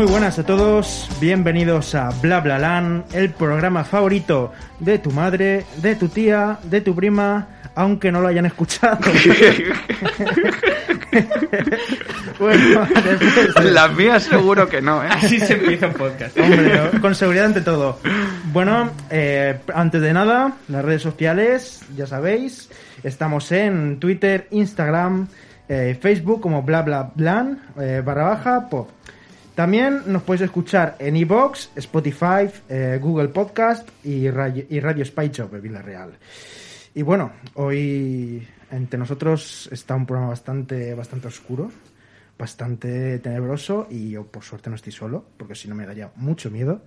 Muy buenas a todos, bienvenidos a Bla Bla Lan, el programa favorito de tu madre, de tu tía, de tu prima, aunque no lo hayan escuchado. bueno, después de- Las mías seguro que no, ¿eh? Así se empieza un podcast. Hombre, con seguridad ante todo. Bueno, eh, antes de nada, las redes sociales, ya sabéis, estamos en Twitter, Instagram, eh, Facebook como bla bla blan, eh, barra baja pop. También nos podéis escuchar en iBox, Spotify, eh, Google Podcast y Radio, y Radio Spy Shop de Villarreal. Y bueno, hoy entre nosotros está un programa bastante, bastante oscuro, bastante tenebroso y yo por suerte no estoy solo, porque si no me daría mucho miedo.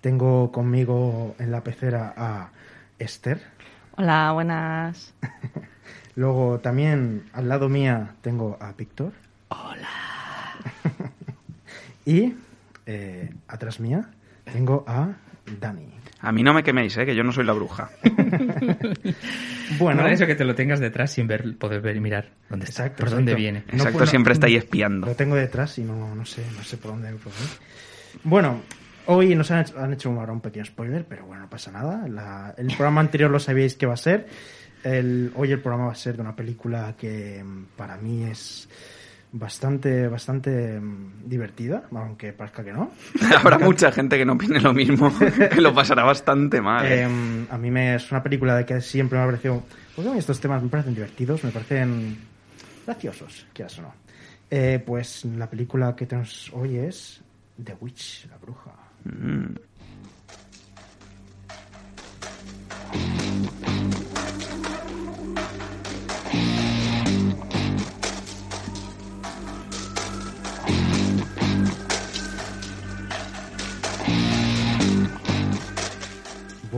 Tengo conmigo en la pecera a Esther. Hola, buenas. Luego también al lado mía tengo a Víctor. Hola. y eh, atrás mía tengo a Dani. A mí no me queméis, ¿eh? Que yo no soy la bruja. Bueno, Bueno, eso que te lo tengas detrás sin ver, poder ver y mirar dónde está, Exacto, por dónde exacto. viene. No, Exacto, pues, siempre no, está ahí espiando. Lo tengo detrás y no, no sé, no sé por dónde por dónde. Bueno, hoy nos han hecho, han hecho ahora un pequeño spoiler, pero bueno, no pasa nada. La- el programa anterior lo sabíais que va a ser. El, hoy el programa va a ser de una película que mm, para mí es bastante, bastante mm, divertida, aunque parezca que no. Habrá mucha gente que no opine lo mismo, que lo pasará bastante mal. ¿eh? Eh, a mí me, es una película de que siempre me ha parecido. Mí estos temas me parecen divertidos, me parecen graciosos, quieras o no. Eh, pues la película que tenemos hoy es The Witch, la bruja. Mm.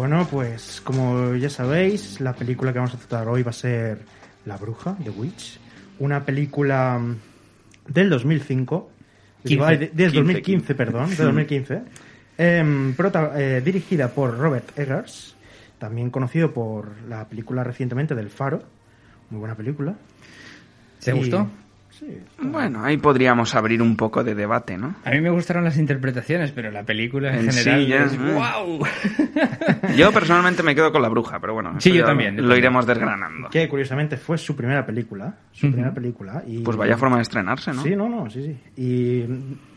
Bueno, pues como ya sabéis, la película que vamos a tratar hoy va a ser La bruja, The Witch. Una película mm, del 2005. Digo, ay, de- Desde 15, 2015, perdón, de 2015. Em, prota- eh, dirigida por Robert Eggers, también conocido por la película recientemente del Faro. Muy buena película. ¿Te Y- gustó? Sí. Bueno, ahí podríamos abrir un poco de debate, ¿no? A mí me gustaron las interpretaciones, pero la película en, En sí, general ya, es eh. ¡wow! Yo personalmente me quedo con la bruja, pero bueno, Sí, yo también, yo Lo también. iremos desgranando. Que curiosamente fue su primera película. Su primera película. Y, Pues vaya forma de estrenarse, ¿no? Sí, no, no, sí, sí. Y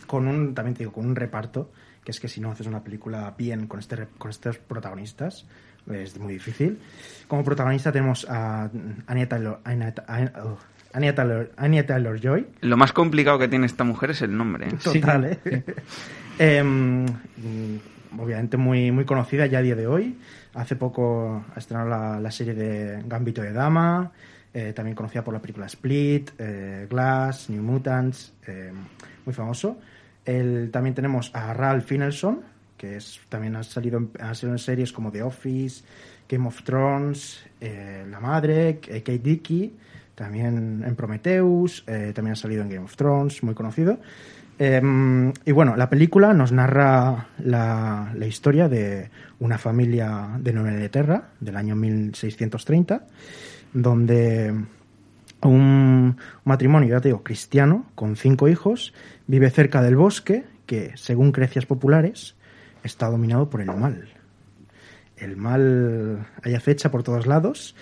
con un, también te digo, con un reparto, que es que si no haces una película bien con, este, re- con estos protagonistas, es muy difícil. Como protagonista tenemos a Anya Taylor, Anya, Anya- oh, Anya Taylor, Anya Taylor-Joy. Lo más complicado que tiene esta mujer es el nombre. ¿eh? Sí, Total, ¿eh? Em, mm, obviamente muy, muy conocida ya a día de hoy. Hace poco ha estrenado la, la serie de Gambito de Dama, eh, también conocida por la película Split, eh, Glass, New Mutants, eh, muy famoso. El- también tenemos a Ralph Finelson, que es, también ha salido, en, ha salido en series como The Office, Game of Thrones, eh, La Madre, eh, Kate Dickey, también en Prometheus, eh, también ha salido en Game of Thrones, muy conocido. Eh, y bueno, la película nos narra la, la historia de una familia de Nueva Inglaterra del año 1630, donde un matrimonio, ya te digo, cristiano, con cinco hijos, vive cerca del bosque que, según creencias populares, está dominado por el mal. El mal hay acecha por todos lados.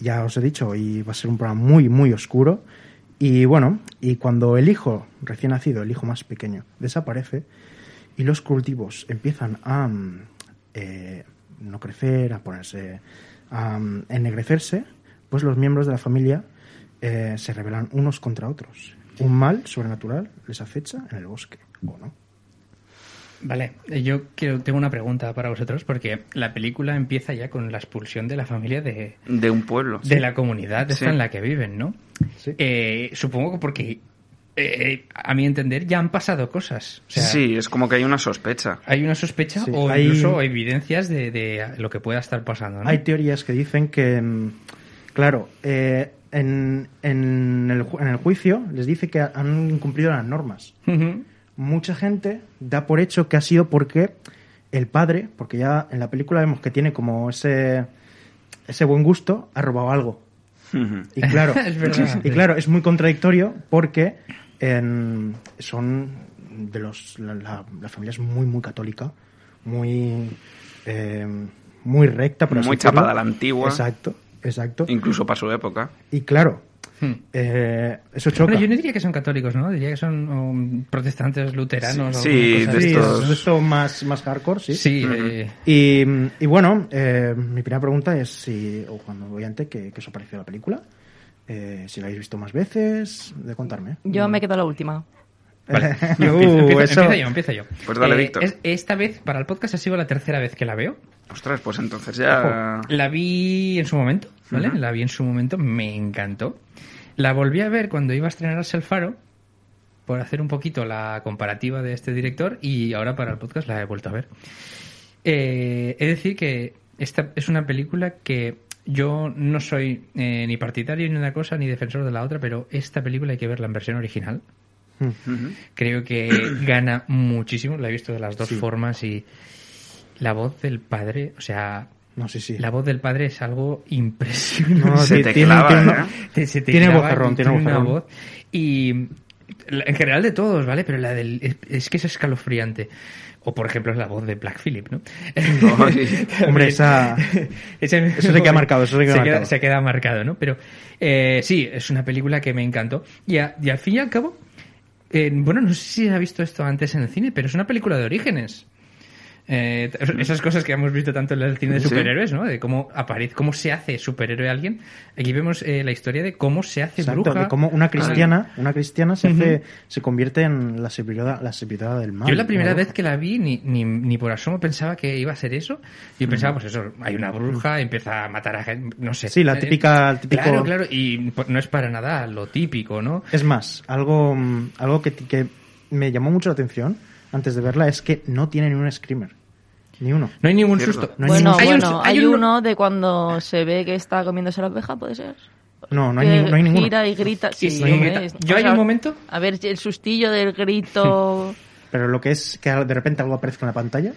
Ya os he dicho, hoy va a ser un programa muy, muy oscuro. Y bueno, y cuando el hijo recién nacido, el hijo más pequeño, desaparece y los cultivos empiezan a mm, eh, no crecer, a ponerse, a mm, ennegrecerse, pues los miembros de la familia eh, se rebelan unos contra otros. Un mal sobrenatural les acecha en el bosque, ¿o no? Vale, eh, yo quiero, tengo una pregunta para vosotros, porque la película empieza ya con la expulsión de la familia de, De un pueblo. de la comunidad esta Sí. en la que viven, ¿no? Sí. Eh, supongo que porque, eh, a mi entender, ya han pasado cosas. O sea, sí, es como que hay una sospecha. Hay una sospecha Sí, o hay- incluso evidencias de, de lo que pueda estar pasando, ¿no? Hay teorías que dicen que, mm, claro, eh, en, en el, ju- en el juicio les dice que han incumplido las normas. Ujú. Mucha gente da por hecho que ha sido porque el padre, porque ya en la película vemos que tiene como ese, ese buen gusto, ha robado algo. Y claro, Es y claro, es muy contradictorio porque en- son de los la, la- la familia es muy muy católica, muy eh, muy recta, por Muy chapada a la antigua. Exacto, exacto. Incluso para su época. Y claro, Hmm. eh, eso choca. Bueno, yo no diría que son católicos, ¿no? Diría que son um, protestantes luteranos. o Sí, cosa de. Sí, estos- es esto más, más hardcore, sí. Sí, Ujú. eh, Y, y bueno, eh, mi primera pregunta es si, o cuando voy ante, ¿qué, qué os ha parecido la película? Eh, si la habéis visto más veces, de contarme. Yo me quedo la última. Vale, Uh, yo empiezo, empiezo- eso- empiezo yo, empiezo yo. Pues dale, Eh, Víctor. es- esta vez, para el podcast, ha sido la tercera vez que la veo. Ostras, pues entonces ya... La vi en su momento, ¿vale? Ujú. La vi en su momento, me encantó. La volví a ver cuando iba a estrenarse El Faro, por hacer un poquito la comparativa de este director, y ahora para el podcast la he vuelto a ver. Eh, he de decir que esta es una película que yo no soy eh, ni partidario ni una cosa ni defensor de la otra, pero esta película hay que verla en versión original. Ujú. Creo que gana muchísimo, la he visto de las dos Sí. formas y la voz del padre, o sea, No, sí, sí. la voz del padre es algo impresionante. No, Se te tiene- clava, tiene ¿eh? Te- se te Tiene clava, vocerrón, tiene una voz. Y en general de todos, ¿vale? Pero la del. Es, es que es escalofriante. O por ejemplo la voz de Black Phillip, ¿no? Ay. Hombre, esa- Ese- eso se queda marcado, eso se queda marcado. se queda marcado, ¿no? Pero eh, sí, es una película que me encantó. Y, a- y al fin y al cabo, eh, bueno, no sé si ha visto esto antes en el cine, pero es una película de orígenes. Eh, esas cosas que hemos visto tanto en el cine de superhéroes, ¿no? De cómo aparece, cómo se hace superhéroe alguien. Aquí vemos eh, la historia de cómo se hace Exacto, bruja. de cómo una cristiana, una cristiana se hace, se convierte en la servidora, la servidora del mal. Yo la primera ¿no? vez que la vi, ni, ni, ni por asomo pensaba que iba a ser eso. Yo pensaba, pues eso, hay una bruja, empieza a matar a gente, no sé. Sí, la Eh, típica- el típico- Claro, claro, y pues, no es para nada lo típico, ¿no? Es más, algo, mm, algo que, que me llamó mucho la atención antes de verla es que no tiene ni un screamer. Ni uno. No hay ningún susto. No hay bueno, ningún- Hay un- bueno, hay hay, un- uno de cuando se ve que está comiéndose la oveja, ¿puede ser? No, no hay, que ni- no hay ninguno. gira y grita. Sí, Sí, grita. es- Yo o hay un momento- A ver, el sustillo del grito... Pero lo que es que de repente algo aparezca en la pantalla.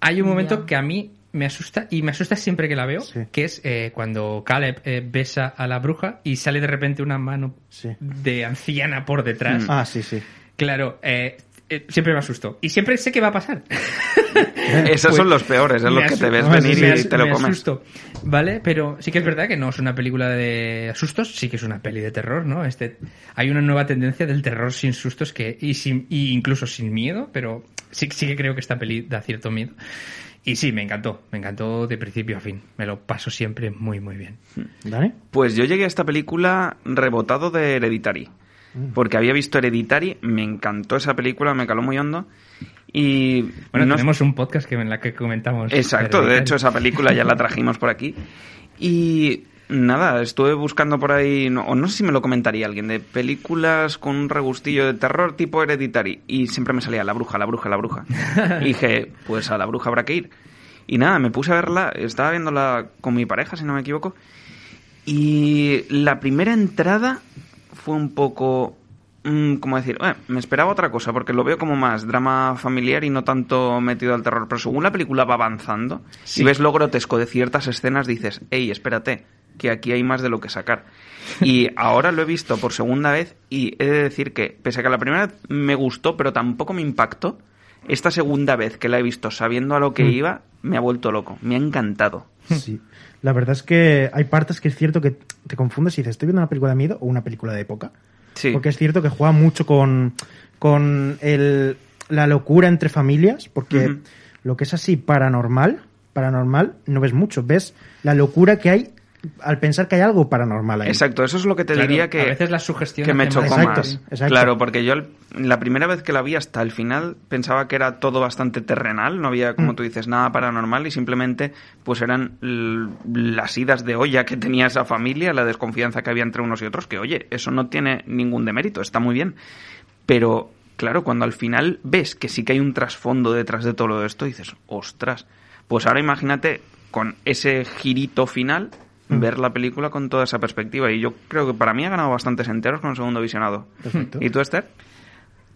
Hay un momento Ya. que a mí me asusta, y me asusta siempre que la veo, Sí. que es eh, cuando Caleb eh, besa a la bruja y sale de repente una mano Sí. de anciana por detrás. Ah, sí, sí. Claro, eh, eh, siempre me asusto. Y siempre sé qué va a pasar. Esos Pues, son los peores, es me lo que te ves no, venir me y te lo me comes. asusto, ¿vale? Pero sí que es verdad que no es una película de sustos, sí que es una peli de terror, ¿no? Este, hay una nueva tendencia del terror sin sustos que y, sin, y incluso sin miedo, pero sí, sí que creo que esta peli da cierto miedo. Y sí, me encantó, me encantó de principio a fin. Me lo paso siempre muy, muy bien. ¿Vale? Pues yo llegué a esta película rebotado de Hereditary. Mm. Porque había visto Hereditary, me encantó esa película, me caló muy hondo. Y. Bueno, no- tenemos un podcast que, en la que comentamos. Exacto, de Hereditary. hecho esa película ya la trajimos por aquí. Y nada, estuve buscando por ahí, no, o no sé si me lo comentaría alguien, de películas con un regustillo de terror tipo Hereditary. Y siempre me salía la bruja, la bruja, la bruja. Y dije, pues a la bruja habrá que ir. Y nada, me puse a verla, estaba viéndola con mi pareja, si no me equivoco. Y la primera entrada fue un poco... mm, como decir, "Eh, me esperaba otra cosa, porque lo veo como más drama familiar y no tanto metido al terror. Pero según la película va avanzando, si ves lo grotesco de ciertas escenas, dices, hey, espérate, que aquí hay más de lo que sacar. Y ahora lo he visto por segunda vez y he de decir que, pese a que la primera vez me gustó, pero tampoco me impactó, esta segunda vez que la he visto sabiendo a lo que Mm. iba, me ha vuelto loco. Me ha encantado. Sí. La verdad es que hay partes que es cierto que te confundes y dices, ¿estoy viendo una película de miedo o una película de época? Sí. Porque es cierto que juega mucho con, con el, la locura entre familias, porque lo que es así paranormal, paranormal, no ves mucho. Ves la locura que hay al pensar que hay algo paranormal ahí. Exacto, eso es lo que te Claro, diría que, a veces la sugestión que me chocó más Exacto, más. exacto. Claro, porque yo la primera vez que la vi hasta el final pensaba que era todo bastante terrenal, no había, como Mm. tú dices, nada paranormal y simplemente pues eran las idas de olla que tenía esa familia, la desconfianza que había entre unos y otros, que oye, eso no tiene ningún demérito, está muy bien. Pero claro, cuando al final ves que sí que hay un trasfondo detrás de todo esto, dices, ostras, pues ahora imagínate con ese girito final Mm. ver la película con toda esa perspectiva y yo creo que para mí ha ganado bastantes enteros con el segundo visionado. Perfecto. ¿Y tú, Esther?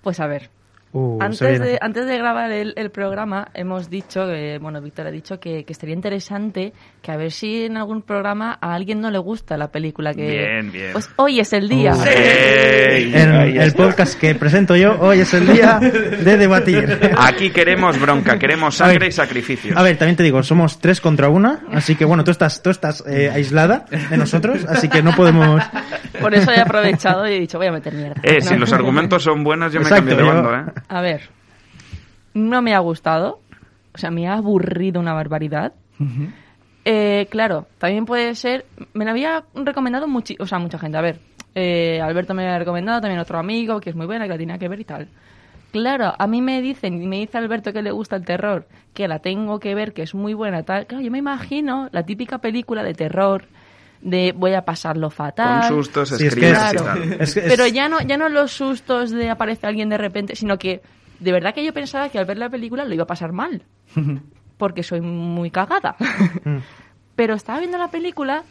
Pues a ver, Uh, Antes de, antes de grabar el, el programa hemos dicho, que, bueno, Víctor ha dicho que, que estaría interesante que a ver si en algún programa a alguien no le gusta la película que... Bien, bien. Pues hoy es el día. Uh. El podcast que presento yo, hoy es el día de debatir. Aquí queremos bronca, queremos ver, sangre y sacrificios. A ver, también te digo, somos tres contra una, así que bueno, tú estás, tú estás eh, aislada de nosotros, así que no podemos... Por eso he aprovechado y he dicho, voy a meter mierda. Eh, No. si los argumentos son buenos, yo me cambio de bando, ¿eh? A ver, no me ha gustado, o sea, me ha aburrido una barbaridad. Eh, claro, también puede ser, me la había recomendado muchi o sea, mucha gente. A ver, eh, Alberto me la había recomendado, también otro amigo, que es muy buena, que la tenía que ver y tal. Claro, a mí me dicen, y me dice Alberto que le gusta el terror, que la tengo que ver, que es muy buena, tal. Claro, yo me imagino la típica película de terror, de voy a pasarlo fatal. Con sustos, Sí, es que Claro. es- Pero ya no, ya no los sustos de aparece alguien de repente, sino que de verdad que yo pensaba que al ver la película lo iba a pasar mal. Porque soy muy cagada. Mm. Pero estaba viendo la película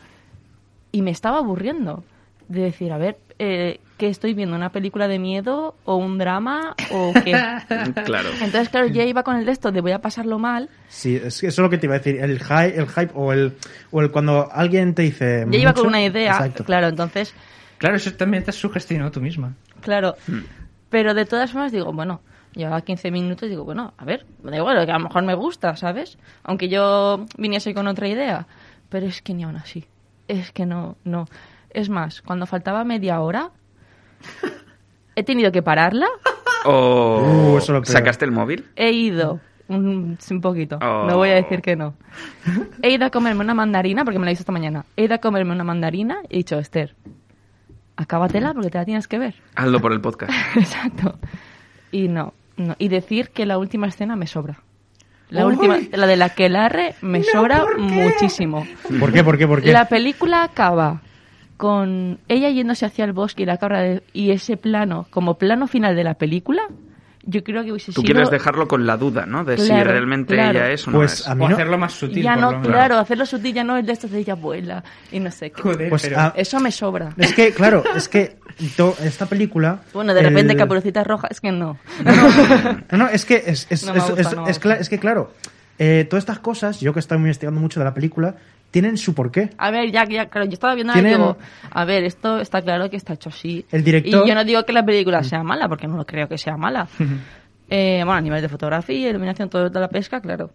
y me estaba aburriendo. De decir, a ver, eh, ¿qué estoy viendo? ¿Una película de miedo o un drama o qué? Claro. Entonces, claro, ya iba con el de esto de voy a pasarlo mal. Sí, es que eso es lo que te iba a decir, el hype, el hype o el, o el cuando alguien te dice... Ya iba con una idea, Exacto. claro, entonces Claro, eso también te has sugestionado tú misma. Claro. Pero de todas formas digo, bueno, llevaba 15 minutos y digo, bueno, a ver, da igual, que a lo mejor me gusta, ¿sabes? Aunque yo viniese con otra idea. Pero es que ni aún así. Es que no, no. Es más, cuando faltaba media hora, he tenido que pararla, O Uh, eso lo creo. sacaste el móvil. he ido un, un poquito, Oh. no voy a decir que no. He ido a comerme una mandarina, porque me la hice esta mañana. He ido a comerme una mandarina y he dicho, Esther, acábatela porque te la tienes que ver. Hazlo por el podcast. Exacto. Y no, no. Y decir que la última escena me sobra. La última, la de la que larre me sobra muchísimo. ¿Por qué? ¿Por qué? ¿Por qué? La película acaba con ella yéndose hacia el bosque y la cabra de- y ese plano como plano final de la película. Yo creo que hubiese Tú sido quieres dejarlo con la duda, ¿no? De si Claro, realmente claro. ella es o no Pues es. a mí O no... hacerlo más sutil, ya no, claro, hacerlo sutil ya no es de estos de ella abuela y no sé qué. Joder, Pues pero... a- Eso me sobra. Es que, claro, es que to- esta película... Bueno, de repente el- Caperucita Roja, es que no. No, no, es que es, es, No gusta, es- no es que claro, eh, todas estas cosas, yo que estoy investigando mucho de la película, tienen su porqué. A ver, ya, ya, claro, yo estaba viendo Tienen- a ver, esto está claro que está hecho así. El director- Y yo no digo que la película sea mala, porque no lo creo que sea mala. Eh, bueno, a nivel de fotografía, iluminación, todo de la pesca, claro.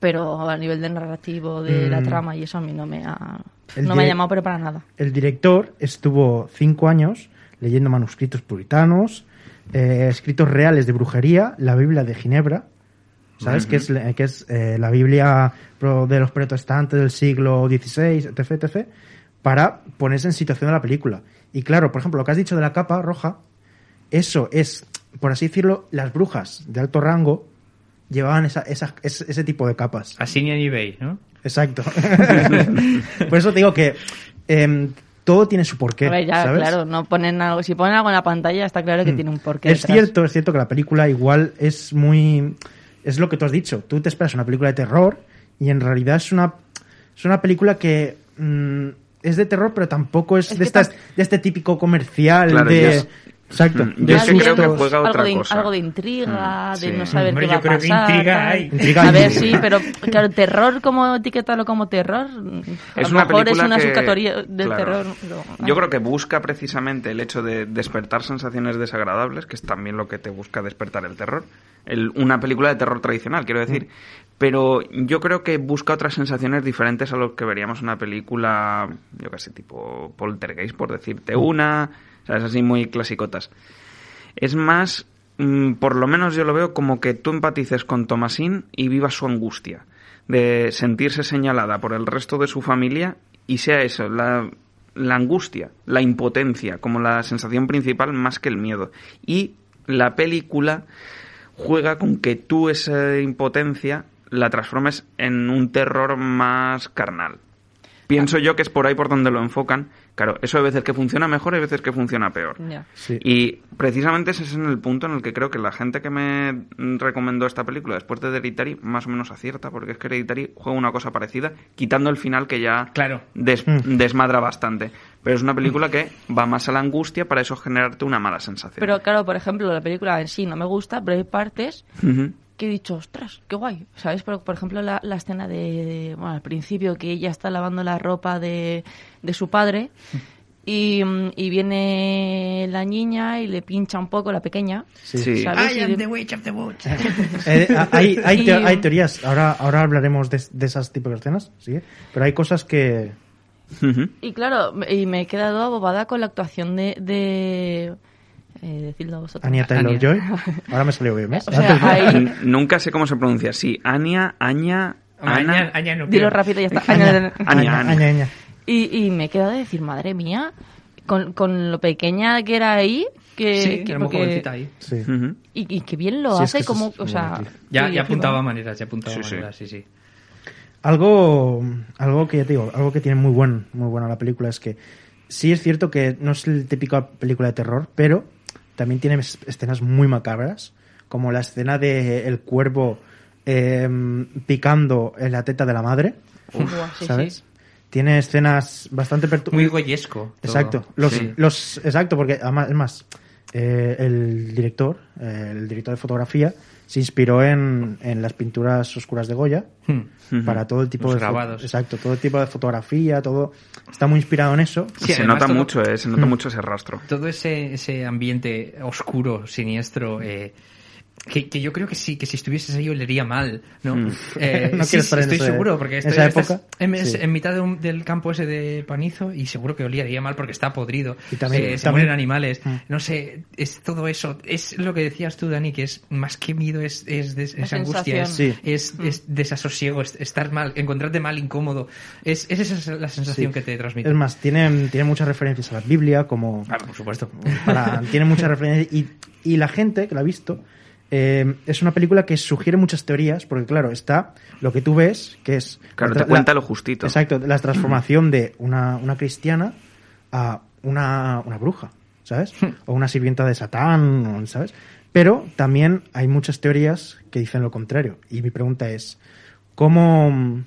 Pero a nivel de narrativo, de la Mm. trama y eso a mí no me ha, El no me ha llamado pero para nada. El director estuvo cinco años leyendo manuscritos puritanos, eh, escritos reales de brujería, la Biblia de Ginebra, ¿sabes? Que es, la- que es eh, la Biblia pro- de los protestantes del siglo XVI, etc, etc, para ponerse en situación de la película. Y claro, por ejemplo, lo que has dicho de la capa roja, eso es, por así decirlo, las brujas de alto rango llevaban esa, esa- ese, ese tipo de capas. Así ni en eBay, ¿no? Exacto. por eso te digo que em, todo tiene su porqué. a ver, ya, ¿sabes? claro, no ponen algo, si ponen algo en la pantalla está claro que tiene un porqué. Es detrás. cierto, es cierto que la película igual es muy... Es lo que tú has dicho. Tú te esperas una película de terror y en realidad es una, es una película que mm, es de terror, pero tampoco es, Es de, estas, de este típico comercial Claro, de... es- Exacto. Mm, de yo que creo que juega algo otra de, cosa. algo de intriga, Mm, de sí. no saber Hombre, qué va yo a creo que pasar. intriga hay. Intriga a hay. ver, sí, pero claro, terror como etiquetarlo como terror, a Es lo una mejor es película una que- subcategoría del claro. terror. pero- Yo creo que busca precisamente el hecho de despertar sensaciones desagradables, que es también lo que te busca despertar el terror. El- una película de terror tradicional, quiero decir. Pero yo creo que busca otras sensaciones diferentes a lo que veríamos en una película, yo casi tipo Poltergeist, por decirte una, ¿sabes? Así muy clasicotas. Es más, mm, por lo menos yo lo veo como que tú empatices con Thomasine y vivas su angustia de sentirse señalada por el resto de su familia y sea eso, la, la angustia, la impotencia como la sensación principal más que el miedo. Y la película juega con que tú esa impotencia la transformes en un terror más carnal. Pienso yo que es por ahí por donde lo enfocan. Claro, eso hay veces que funciona mejor y hay veces que funciona peor. Sí. Y precisamente ese es en el punto en el que creo que la gente que me recomendó esta película después de Hereditary más o menos acierta, porque es que Hereditary juega una cosa parecida, quitando el final que ya Claro. des- Mm. desmadra bastante. Pero es una película que va más a la angustia para eso generarte una mala sensación. Pero claro, por ejemplo, la película en sí no me gusta, pero hay partes. Que he dicho, ostras, qué guay. ¿Sabes? Por, por ejemplo, la, la escena de, de- bueno, al principio que ella está lavando la ropa de, de su padre y, mm, y viene la niña y le pincha un poco la pequeña. Sí. Sí. ¿sabes? I am the witch of the woods. Eh, hay, hay, te- hay teorías, ahora, ahora hablaremos de, de esas tipos de escenas, ¿sí? pero hay cosas que... Y claro, me- y me he quedado abobada con la actuación de... de eh, decidlo vosotros. Anya Taylor Anya. Joy, ahora me salió bien, ¿ves? O sea, Nunca sé cómo se pronuncia. Sí, Anya, Aña, Ana. Aña, Aña no Dilo rápido y ya está. Aña, Aña, Aña. Aña, Aña. Y, y me he quedado de decir, madre mía, con, con lo pequeña que era ahí, que, Sí, que- era muy porque- jovencita ahí. Sí. Y, y que bien lo Sí, es que hace, como, o sea... Ya, ya apuntaba maneras, ya apuntaba maneras, sí, sí. Algo, algo que ya te digo, algo que tiene muy buen, muy buena la película es que sí es cierto que no es el típico película de terror, pero también tiene es- escenas muy macabras, como la escena de el cuervo eh, picando en la teta de la madre. Tiene escenas bastante perturbadoras. Muy goyesco. Exacto, los, Sí. los, exacto, porque además, es más, eh, el director, eh, el director de fotografía, se inspiró en, en las pinturas oscuras de Goya Hmm. Para todo el tipo Los de grabados. exacto, todo el tipo de fotografía, todo está muy inspirado en eso. Sí, se nota todo- mucho, eh, se nota mucho ese rastro. todo ese, ese ambiente oscuro, siniestro, eh, que, que yo creo que sí, que si estuvieses ahí olería mal, ¿no? Mm. Eh, No sí, quiero sí, estar en estoy ese- seguro, porque estoy, esa estás época. en, Sí. en mitad de un- del campo ese de Panizo y seguro que olería mal porque está podrido, Y también- eh, se también- mueren animales, Mm. no sé, es todo eso, es lo que decías tú, Dani, que es más que miedo, es, es, des- es angustia, es. Sí. es, es desasosiego, es estar mal, encontrarte mal, incómodo, es, es esa la sensación Sí. que te transmite. Es más, tiene, tiene muchas referencias a la Biblia, como Ah, por supuesto. para- tiene muchas referencias y, y la gente que la ha visto eh, es una película que sugiere muchas teorías, porque claro, está lo que tú ves, que es... Claro, la te cuenta la- lo justito. Exacto, la transformación de una, una cristiana a una, una bruja, ¿sabes? O una sirvienta de Satán, ¿sabes? Pero también hay muchas teorías que dicen lo contrario. Y mi pregunta es, ¿cómo...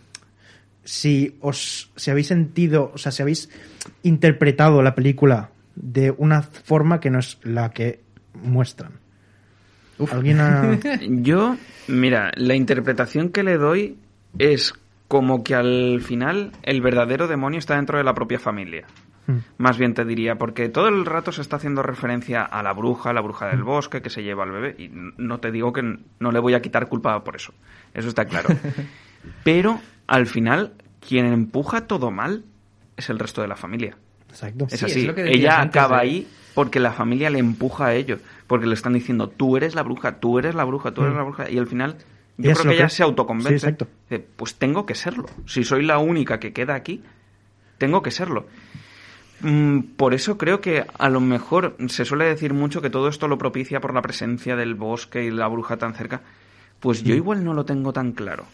Si os si habéis sentido, o sea, si habéis interpretado la película de una forma que no es la que muestran. ¿Alguien ha- Yo, mira, la interpretación que le doy es como que al final el verdadero demonio está dentro de la propia familia. Hmm. Más bien te diría, porque todo el rato se está haciendo referencia a la bruja, la bruja del bosque que se lleva al bebé, y no te digo que no le voy a quitar culpa por eso, eso está claro. Pero al final, quien empuja todo mal es el resto de la familia. Exacto. Es Sí, así, es lo que ella antes acaba de- ahí porque la familia le empuja a ello, porque le están diciendo, tú eres la bruja, tú eres la bruja, tú eres Mm. la bruja, y al final yo creo que ella se autoconvence. Sí, exacto. de, pues tengo que serlo. Si soy la única que queda aquí, tengo que serlo. Mm, Por eso creo que a lo mejor se suele decir mucho que todo esto lo propicia por la presencia del bosque y la bruja tan cerca. Pues yo igual no lo tengo tan claro.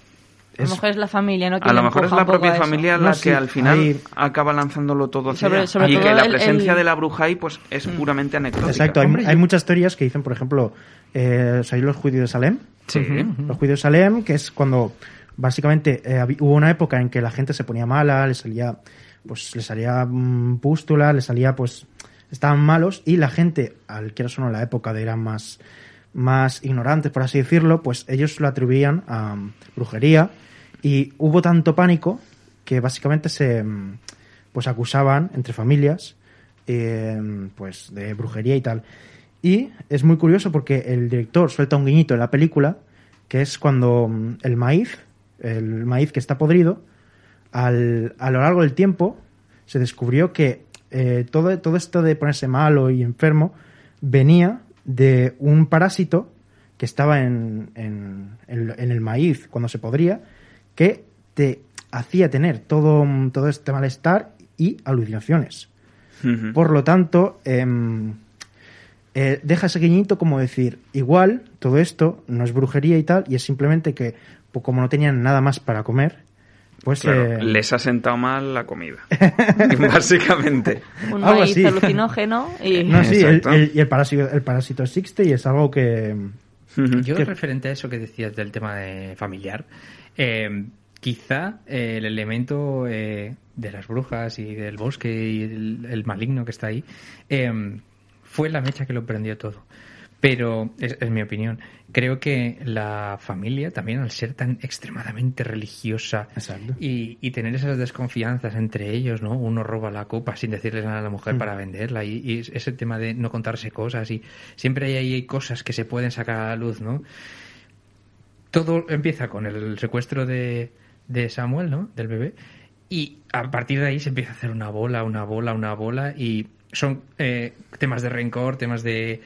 A lo mejor es la familia, ¿no? Que A lo mejor es la propia familia No, la sí, que al final acaba lanzándolo todo hacia Sobre- sobre y todo que la presencia el- de la bruja ahí pues es puramente anecdótica. Exacto, hay, Hombre, hay yo- muchas teorías que dicen, por ejemplo, eh, ¿sabéis los juicios de Salem? Sí. Los juicios de Salem, que es cuando básicamente eh, hubo una época en que la gente se ponía mala, le salía, pues, le salía mm, pústula, le salía, pues, estaban malos y la gente, al que no la época de eran más, más ignorantes, por así decirlo, pues ellos lo atribuían a mm, brujería y hubo tanto pánico que básicamente se, mm, pues, acusaban entre familias, eh, pues, de brujería y tal. Y es muy curioso porque el director suelta un guiñito en la película, que es cuando mm, el maíz, el maíz que está podrido, al, a lo largo del tiempo se descubrió que eh, todo, todo esto de ponerse malo y enfermo venía de un parásito que estaba en, en, en- en el maíz cuando se podría, que te hacía tener todo, todo este malestar y alucinaciones. Por lo tanto, em, eh, deja ese guiñito como decir, igual todo esto no es brujería y tal, y es simplemente que, pues, como no tenían nada más para comer, Pues Claro, eh, les ha sentado mal la comida. Básicamente. Un Algo maíz así. alucinógeno y... no, sí, el, Exacto. el- y el parásito, el parásito existe y es algo que... Yo, ¿Qué? referente a eso que decías del tema de familiar, eh, quizá eh, el elemento eh, de las brujas y del bosque y el, el maligno que está ahí eh, fue la mecha que lo prendió todo. Pero, es, es mi opinión, creo que la familia también al ser tan extremadamente religiosa y, y tener esas desconfianzas entre ellos, ¿no? Uno roba la copa sin decirle nada a la mujer Mm. para venderla y, y ese tema de no contarse cosas y siempre hay ahí cosas que se pueden sacar a la luz, ¿no? Todo empieza con el secuestro de, de Samuel, ¿no? Del bebé y a partir de ahí se empieza a hacer una bola, una bola, una bola y son eh, temas de rencor, temas de...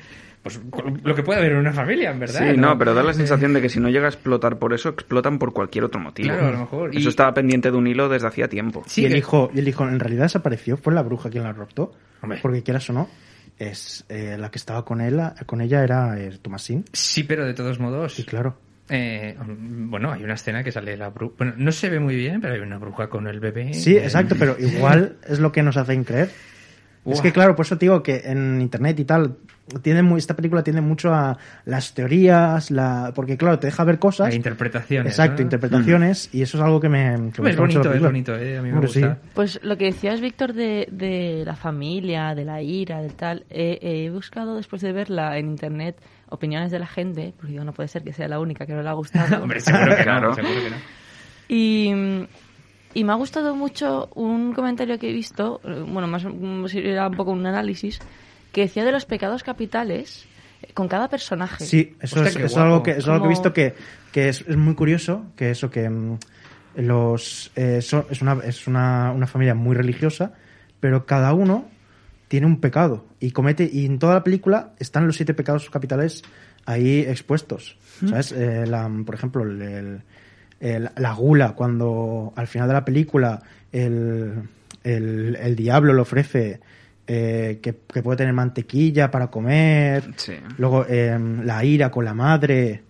Pues lo que puede haber en una familia, en verdad. Sí, no, pero da la sensación de que si no llega a explotar por eso, explotan por cualquier otro motivo. Claro, a lo mejor. Eso Y- estaba pendiente de un hilo desde hacía tiempo. Sí, y, el que- hijo, y el hijo en realidad desapareció, fue la bruja quien la raptó. Hombre. Porque quieras o no, es eh, la que estaba con él, con ella era eh, Tomasín. Sí, pero de todos modos... Sí, claro. Eh, bueno, hay una escena que sale la bruja. Bueno, no se ve muy bien, pero hay una bruja con el bebé. Sí, Eh, exacto, pero igual es lo que nos hacen creer. Es que claro, por eso te digo que en internet y tal, tiene muy, esta película tiende mucho a las teorías, la, porque claro, te deja ver cosas. Hay interpretaciones. Exacto, ¿no? interpretaciones, y eso es algo que me, que me Es mucho bonito, es bonito, eh, a mí me sí. gusta. Pues lo que decías, Víctor, de, de la familia, de la ira, del tal, eh, he buscado después de verla en internet opiniones de la gente, porque digo, no puede ser que sea la única que no le ha gustado. Hombre, seguro que Claro. no, seguro que no. Y, y me ha gustado mucho un comentario que he visto, eh, bueno, más mm, era un poco un análisis, que decía de los pecados capitales eh, con cada personaje. Sí, eso, Hostia, es, eso es algo que, eso es algo que he Como- visto que, que es, es muy curioso, que eso que mm, los eh, son- es, una, es una, una familia muy religiosa, pero cada uno tiene un pecado y comete y en toda la película están los siete pecados capitales ahí expuestos, ¿sabes? Eh, la- por ejemplo, el- el- el- la gula cuando al final de la película el, el, el diablo le ofrece eh, que, que puede tener mantequilla para comer, Sí. luego eh, la ira con la madre,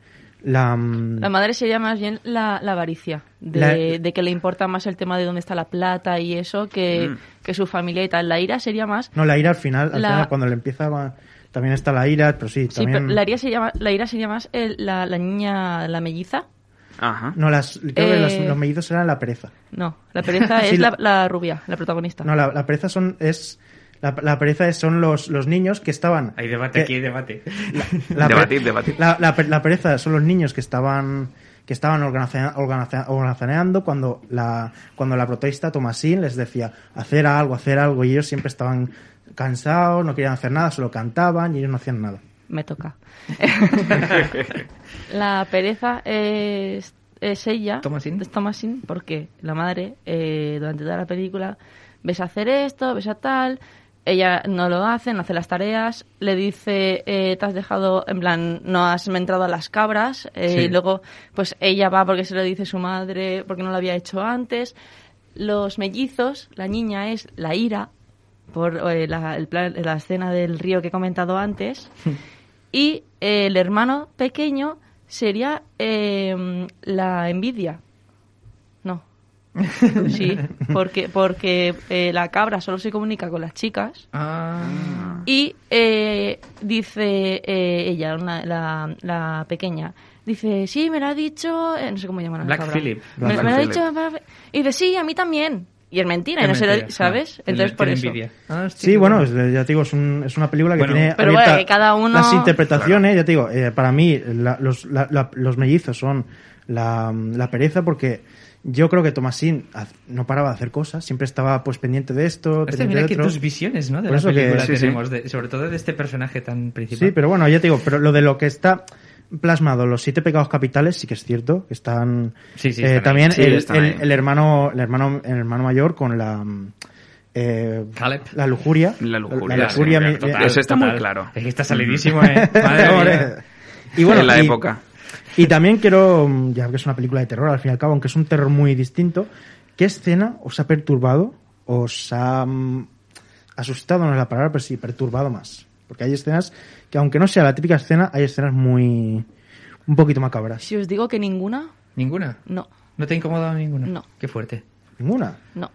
la, mm, La madre sería más bien la, la avaricia, de, La- de que le importa más el tema de dónde está la plata y eso que, Mm. que su familia y tal. La ira sería más... no la ira al final, al final cuando le empieza va- también está la ira, pero sí, Sí, también pero la ira sería, la ira sería más el- la, la niña, la melliza. Ajá. no las creo que las- Eh, los mellizos eran la pereza. No, la pereza Sí, es la, rubia, la protagonista. No, la, la pereza son es la, la pereza son los, los niños que estaban Hay debate que- aquí, hay debate. la, Debatir, debatir. La, la, per- la pereza son los niños que estaban que estaban organizaneando cuando la cuando la protagonista Tomasín les decía hacer algo, hacer algo y ellos siempre estaban cansados, no querían hacer nada, solo cantaban y ellos no hacían nada. Me toca. la pereza es, es ella. Thomasin. Es Thomasin, porque la madre, eh, durante toda la película, ves a hacer esto, ves a tal. Ella no lo hace, no hace las tareas. Le dice, eh, te has dejado, en plan, no has entrado a las cabras. eh, Sí. Y luego, pues ella va porque se lo dice su madre, porque no lo había hecho antes. Los mellizos, la niña es la ira, por eh, la, el plan- la escena del río que he comentado antes. y eh, el hermano pequeño sería eh, la envidia. No. Sí, porque, porque eh, la cabra solo se comunica con las chicas. Ah. Y eh, dice eh, ella, una- la, la pequeña, dice, sí, me lo ha dicho, eh, no sé cómo llaman a la Black cabra. Phillip. Me, Black me lo ha dicho, y dice, sí, a mí también. Y es mentira, Es no se lo- mentira, ¿sabes? Entonces, por eso. envidia. Ah, Sí, bueno, es- ya te digo, es, un- es una película que Bueno, tiene pero abierta bueno, que cada uno- las interpretaciones, ya te digo, eh, para mí la- los, la- la- los mellizos son la, la pereza porque yo creo que Tomasín no paraba de hacer cosas, siempre estaba pues pendiente de esto, Hostia, pendiente mira de que otro. visiones, ¿no? De Por la que- Sí, sí. tenemos, de- sobre todo de este personaje tan principal. Sí, pero bueno, ya te digo, pero lo de lo que está plasmado, los siete pecados capitales, sí que es cierto, que están, Sí, sí, eh, están también Sí, el, están el- ahí. el hermano, el hermano, el hermano mayor con la mm, eh, Caleb. la lujuria, La lujuria, la lujuria sí, mi- Total, Ese está muy claro. Es que está salidísimo, ¿eh? Madre. Y bueno, en la y- época. Y también quiero, mm, ya que es una película de terror, al fin y al cabo, aunque es un terror muy distinto, ¿qué escena os ha perturbado? ¿Os ha mm, asustado, no es la palabra, pero sí, perturbado más? Porque hay escenas que, aunque no sea la típica escena, hay escenas muy... un poquito macabras. Si os digo que ninguna, ¿Ninguna? No, ¿No te ha incomodado ninguna? No. Qué fuerte. Ninguna. no.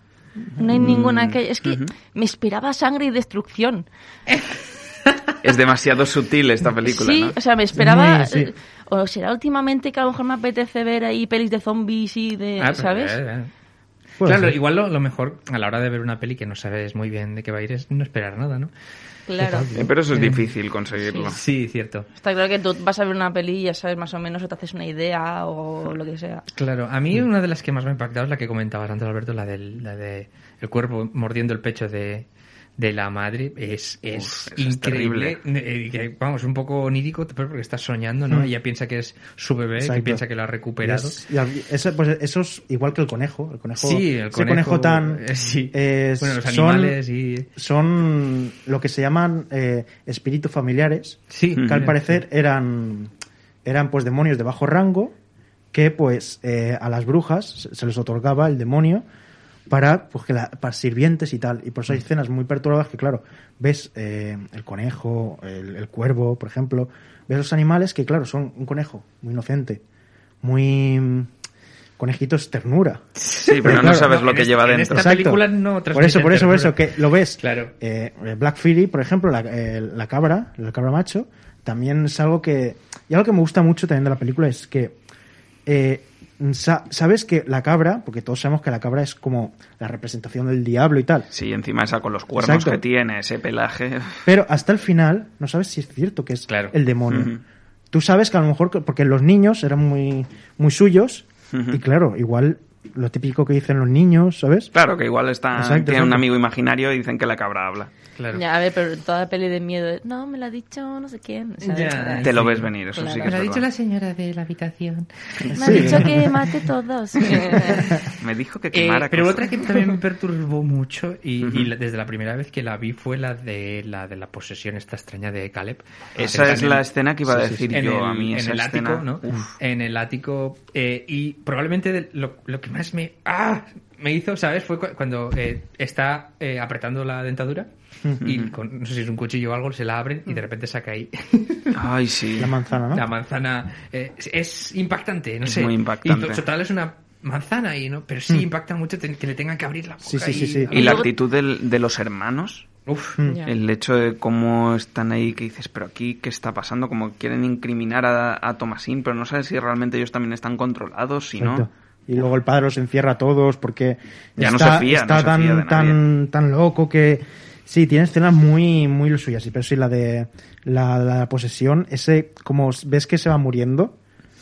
No hay ninguna que... Es que me esperaba sangre y destrucción. Es demasiado sutil esta película, sí, ¿no? o sea, me esperaba... Sí. eh, O será últimamente que a lo mejor me apetece ver ahí pelis de zombies y de... Ah, pues, ¿Sabes? eh, eh. Claro, ser. igual lo, lo mejor a la hora de ver una peli que no sabes muy bien de qué va a ir es no esperar nada, ¿no? Claro. Eh, Pero eso es difícil conseguirlo. Sí, cierto. Está claro que tú vas a ver una peli y ya sabes más o menos o te haces una idea o lo que sea. Claro, a mí una de las que más me ha impactado es la que comentabas antes, Alberto, la del la de el cuerpo mordiendo el pecho de, de la madre. Es, es Uf, eso es increíble. Eh, vamos, un poco onírico, pero porque estás soñando, ¿no? Mm. Ella piensa que es su bebé, que Exacto. piensa que lo ha recuperado. Es- y eso, pues, eso es igual que el conejo. El conejo Sí, el ese conejo, tan. eh, sí. es- Bueno, los son- animales y... Son lo que se llaman eh, espíritus familiares. Sí, que al parecer eran, eran pues demonios de bajo rango que pues eh, a las brujas se les otorgaba el demonio para pues que la- para sirvientes y tal y por eso hay escenas muy perturbadas que claro ves eh, el conejo el, el cuervo por ejemplo ves los animales que claro son un conejo muy inocente muy mm, conejitos ternura Sí, pero no claro, sabes no, lo que este- lleva en dentro. esta película no por eso por eso por eso que lo ves Claro. eh, Black Fury, por ejemplo, la, eh, la cabra, la cabra macho, también es algo que. Y algo que me gusta mucho también de la película es que. eh, sa- Sabes que la cabra, porque todos sabemos que la cabra es como la representación del diablo y tal, Sí, encima esa con los cuernos Exacto. que tiene, ese pelaje. pero hasta el final no sabes si es cierto que es Claro. el demonio. Tú sabes que a lo mejor, que- porque los niños eran muy, muy suyos, y claro, igual lo típico que dicen los niños, ¿sabes? Claro, que igual está, Exacto, tiene un amigo imaginario y dicen que la cabra habla. Claro. Ya, a ver, pero toda peli de miedo, no, me lo ha dicho no sé quién. Te lo ves venir, eso sí que. Me es lo ha dicho la señora de la habitación. Me ha dicho que mate todos. Me dijo que Eh, quemara pero cosas. otra que también me perturbó mucho y, Ujú. y la- desde la primera vez que la vi fue la de la de la posesión esta extraña de Caleb. Esa es la escena que iba a decir yo el- a mí. en esa el escena, ático, ¿no? uf. En el ático eh, y probablemente de- lo, lo que más me ¡ah! me hizo, ¿sabes? Fue cu- cuando eh, está eh, apretando la dentadura y con, no sé si es un cuchillo o algo se la abren y de repente saca ahí Ay, sí. La manzana, ¿no? la manzana. eh, es, es impactante, no Es sé. muy impactante. Y total es una manzana ahí, ¿no? Pero sí impacta mucho que le tengan que abrir la boca. Sí, sí, sí, y- sí. Y la actitud del- de los hermanos. Uf. Mm. El hecho de cómo están ahí, que dices, pero aquí, ¿qué está pasando? Como quieren incriminar a, a Thomasin, pero no sabes si realmente ellos también están controlados, si no. Y luego el padre los encierra a todos porque Ya no está, se fía, está no se tan, fía de tan, tan loco que sí, tiene escenas muy, muy lo suyas. Sí, pero sí, la de la, la posesión, ese, como ves que se va muriendo,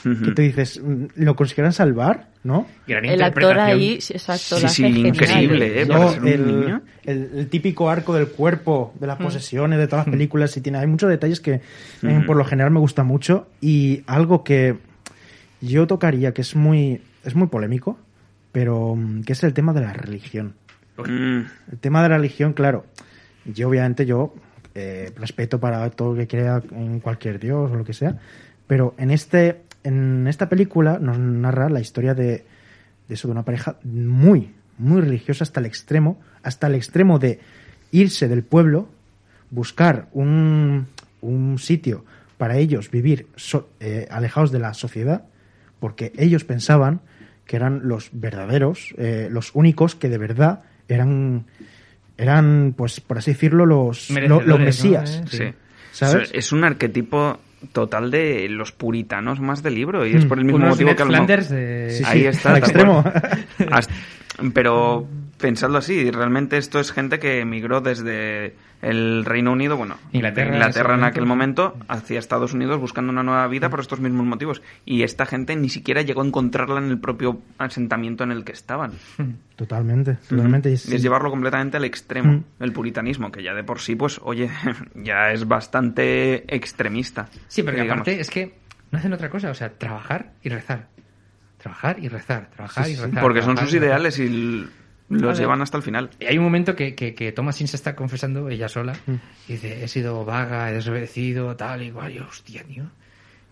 Ujú. que te dices, mm, ¿lo consiguieran salvar? ¿No? Gran El actor ahí, sí, exacto, Sí, sí, increíble, ¿eh? Ser un el, niño. el- el típico arco del cuerpo, de las Mm. posesiones, de todas las películas, y tiene, hay muchos detalles que eh, por lo general me gusta mucho. Y algo que yo tocaría, que es muy, es muy polémico, pero mm, que es el tema de la religión. Mm, El tema de la religión, claro, yo obviamente yo eh, respeto para todo el que crea en cualquier dios o lo que sea, pero en este en esta película nos narra la historia de, de eso de una pareja muy muy religiosa hasta el extremo, hasta el extremo de irse del pueblo, buscar un, un sitio para ellos vivir so- eh, alejados de la sociedad, porque ellos pensaban que eran los verdaderos, eh, los únicos que de verdad eran, eran pues por así decirlo, los, lo- los mesías. Eh, sí. ¿Sabes? Es- un arquetipo total de los puritanos más del libro y es Mm. por el mismo Unos motivo Ned que lo Flanders mejor- de... Sí, Ahí está, al extremo. Pero pensadlo así, realmente esto es gente que emigró desde el Reino Unido, bueno, Inglaterra, Inglaterra en aquel momento. hacia Estados Unidos buscando una nueva vida por estos mismos motivos. Y esta gente ni siquiera llegó a encontrarla en el propio asentamiento en el que estaban. Totalmente, totalmente. Y Es sí, llevarlo completamente al extremo, Mm. el puritanismo, que ya de por sí, pues, oye, ya es bastante extremista. Sí, porque digamos. aparte es que no hacen otra cosa, o sea, trabajar y rezar. Trabajar y rezar, trabajar Sí, y rezar. Porque son sus ideales y los Vale. llevan hasta el final. Y hay un momento que, que, que Thomasin se está confesando ella sola Mm. y dice, he sido vaga, he desobedecido, tal y cual. Y yo, hostia, tío,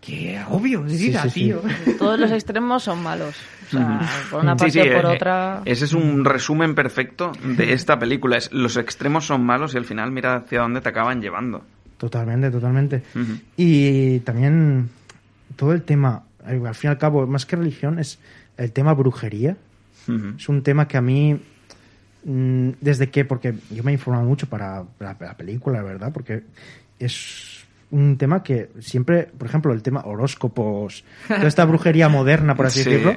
qué agobio de Sí, vida, sí, sí. tío. Todos los extremos son malos. O sea, por una Sí, parte sí, o por eh, otra. Ese es un resumen perfecto de esta película. Es, los extremos son malos y al final mira hacia dónde te acaban llevando. Totalmente, totalmente. Y también todo el tema al fin y al cabo, más que religión, es el tema brujería. Es un tema que a mí, mm, desde que, porque yo me he informado mucho para la, la película, la verdad, porque es un tema que siempre, por ejemplo, el tema horóscopos, toda esta brujería moderna, por así Sí. decirlo,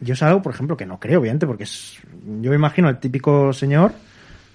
yo es algo, por ejemplo, que no creo, obviamente, porque es, yo me imagino el típico señor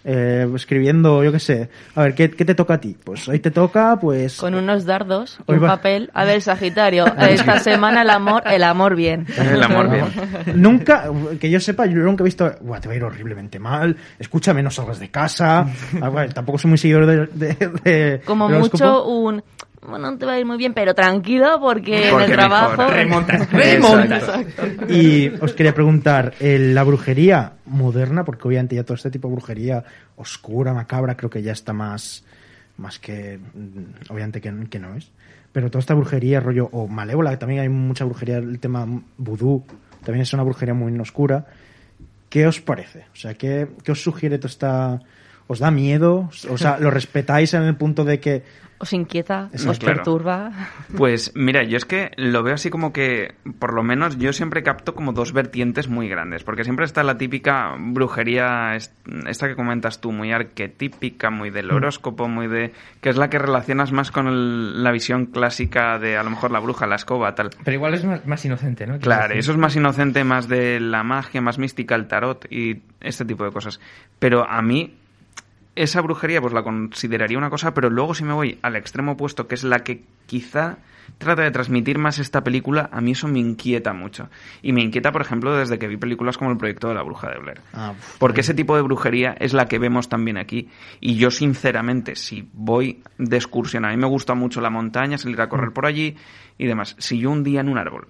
eh, escribiendo, yo qué sé, a ver, ¿qué, qué te toca a ti? Pues hoy te toca, pues... Con unos dardos y un va- papel. A ver, Sagitario, esta semana el amor, el amor bien. El amor bien. Nunca, que yo sepa, yo nunca he visto, "Buah, te va a ir horriblemente mal, escúchame, no salgas de casa. Ah, bueno, tampoco soy muy seguidor de... de- de- Como mucho un... Bueno, no te va a ir muy bien, pero tranquilo porque, en el trabajo... remontas. remontas. Y os quería preguntar, eh, la brujería moderna, porque obviamente ya todo este tipo de brujería oscura, macabra, creo que ya está más, más que, mm, obviamente que, que no es. Pero toda esta brujería, rollo, o malévola, que también hay mucha brujería, el tema vudú, también es una brujería muy oscura. ¿Qué os parece? O sea, ¿qué, qué os sugiere toda esta... ¿Os da miedo? O sea, ¿lo respetáis en el punto de que... Os inquieta, os claro. perturba. Pues mira, yo es que lo veo así como que, por lo menos yo siempre capto como dos vertientes muy grandes, porque siempre está la típica brujería, est- esta que comentas tú, muy arquetípica, muy del horóscopo, muy de... que es la que relacionas más con el- la visión clásica de a lo mejor la bruja, la escoba, tal. Pero igual es más, más inocente, ¿no? Claro, eso es más inocente, más de la magia, más mística, el tarot y este tipo de cosas. Pero a mí, esa brujería pues la consideraría una cosa, pero luego si me voy al extremo opuesto, que es la que quizá trata de transmitir más esta película, a mí eso me inquieta mucho. Y me inquieta, por ejemplo, desde que vi películas como El proyecto de la bruja de Blair. Ah, Porque ese tipo de brujería es la que vemos también aquí. Y yo, sinceramente, si voy de excursión, a mí me gusta mucho la montaña, salir a correr por allí y demás. Si yo un día en un árbol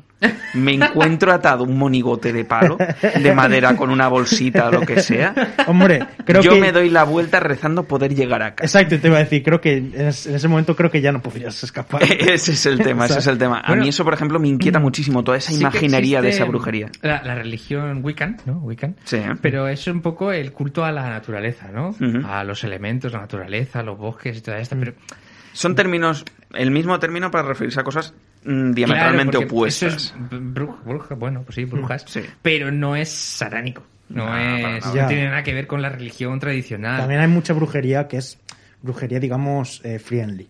me encuentro atado un monigote de palo, de madera con una bolsita o lo que sea, Hombre, creo yo que... me doy la vuelta rezando poder llegar a casa. Exacto, te iba a decir, creo que en ese momento creo que ya no podrías escapar. Ese es el tema, ese es el tema. A mí eso, por ejemplo, me inquieta muchísimo, toda esa Sí de esa brujería. La, la religión Wiccan, ¿no? Wiccan. Sí. Pero es un poco el culto a la naturaleza, ¿no? A los elementos, la naturaleza, los bosques y toda esta. Pero Son términos, el mismo término para referirse a cosas mm, diametralmente Claro, opuestas. Eso es bruja, bruja, bueno, pues sí, brujas. Sí. Pero no es satánico. No, No, es, no Ya. tiene nada que ver con la religión tradicional. También hay mucha brujería que es brujería, digamos, eh, friendly.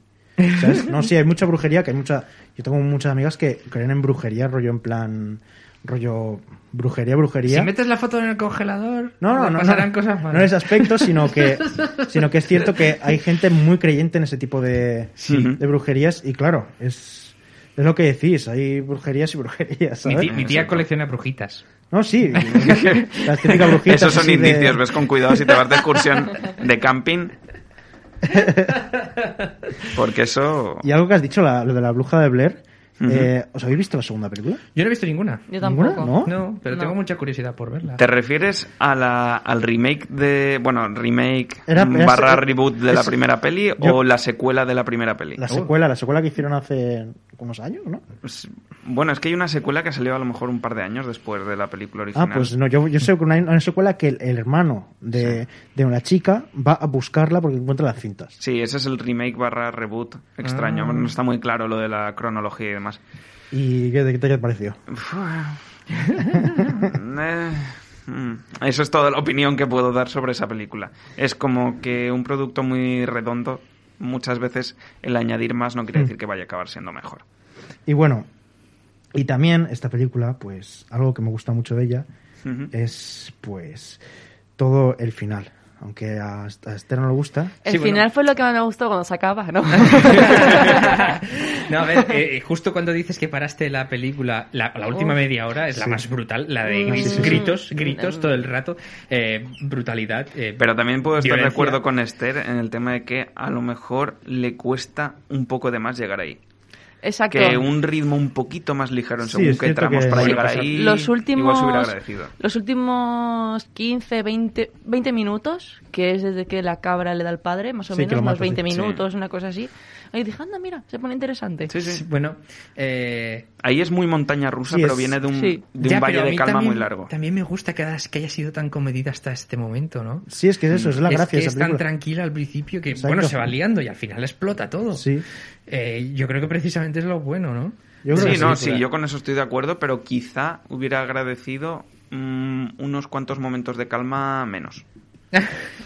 ¿Sabes? No, sí, hay mucha brujería, que hay mucha... Yo tengo muchas amigas que creen en brujería, rollo en plan... Rollo brujería, brujería. Si metes la foto en el congelador, No, no, no. pasarán no, cosas no malas. en ese aspecto, sino que, sino que es cierto que hay gente muy creyente en ese tipo de, de brujerías y claro, es, es lo que decís, hay brujerías y brujerías, Mi, ti- mi tía colecciona brujitas. No, sí, las típicas brujitas. Esos son de- indicios, ves con cuidado si te vas de excursión de camping. Porque eso... Y algo que has dicho, la- lo de la bruja de Blair, Eh, ¿os habéis visto la segunda película? Yo no he visto ninguna. Yo ¿Ninguna? tampoco. ¿No? No, pero No. tengo mucha curiosidad por verla. ¿Te refieres a la, al remake de... Bueno, remake Era- era- barra era- reboot de la es- primera peli yo- o la secuela de la primera peli? La secuela, la secuela que hicieron hace unos años, ¿no? Pues, bueno, es que hay una secuela que salió a lo mejor un par de años después de la película original. Ah, pues no, yo, yo sé que una, una secuela que el, el hermano de, de una chica va a buscarla porque encuentra las cintas. Sí, ese es el remake barra reboot extraño. Ah. No está muy claro lo de la cronología y demás. ¿Y qué, qué te pareció? Eh, mm, Eso es toda la opinión que puedo dar sobre esa película. Es como que un producto muy redondo, muchas veces el añadir más no quiere Mm. decir que vaya a acabar siendo mejor. Y bueno, y también esta película, pues algo que me gusta mucho de ella es pues todo el final. Aunque a, a Esther no le gusta. El Sí, bueno. final fue lo que más me gustó cuando se acaba, ¿no? no, a ver, eh, eh, justo cuando dices que paraste la película, la, la última media hora es la Sí. más brutal, la de Mm. gri- Sí, sí, sí. gritos, gritos todo el rato, eh, brutalidad. eh, Pero también puedo estar de acuerdo con Esther en el tema de que a lo mejor le cuesta un poco de más llegar ahí. Exacto. Que un ritmo un poquito más ligero en Sí, según es qué tramos que- para llegar ahí. los últimos Igual se hubiera agradecido. los últimos 15 20 20 minutos que es desde que la cabra le da al padre más o Sí, que menos unos mata, 20 sí. minutos una cosa así ahí dije anda mira se pone interesante Sí, sí. Bueno, eh, Ahí es muy montaña rusa, Sí, pero es- viene de un, sí. de un ya, valle de calma también- muy largo. También me gusta que, que haya sido tan comedida hasta este momento, ¿no? Sí, es que es eso, es la es gracia que de es tan tranquila al principio que, Exacto. bueno, se va liando y al final explota todo. Sí. Eh, yo creo que precisamente es lo bueno, ¿no? Yo creo sí, que no, sí, yo con eso estoy de acuerdo, pero quizá hubiera agradecido mm, unos cuantos momentos de calma menos. Es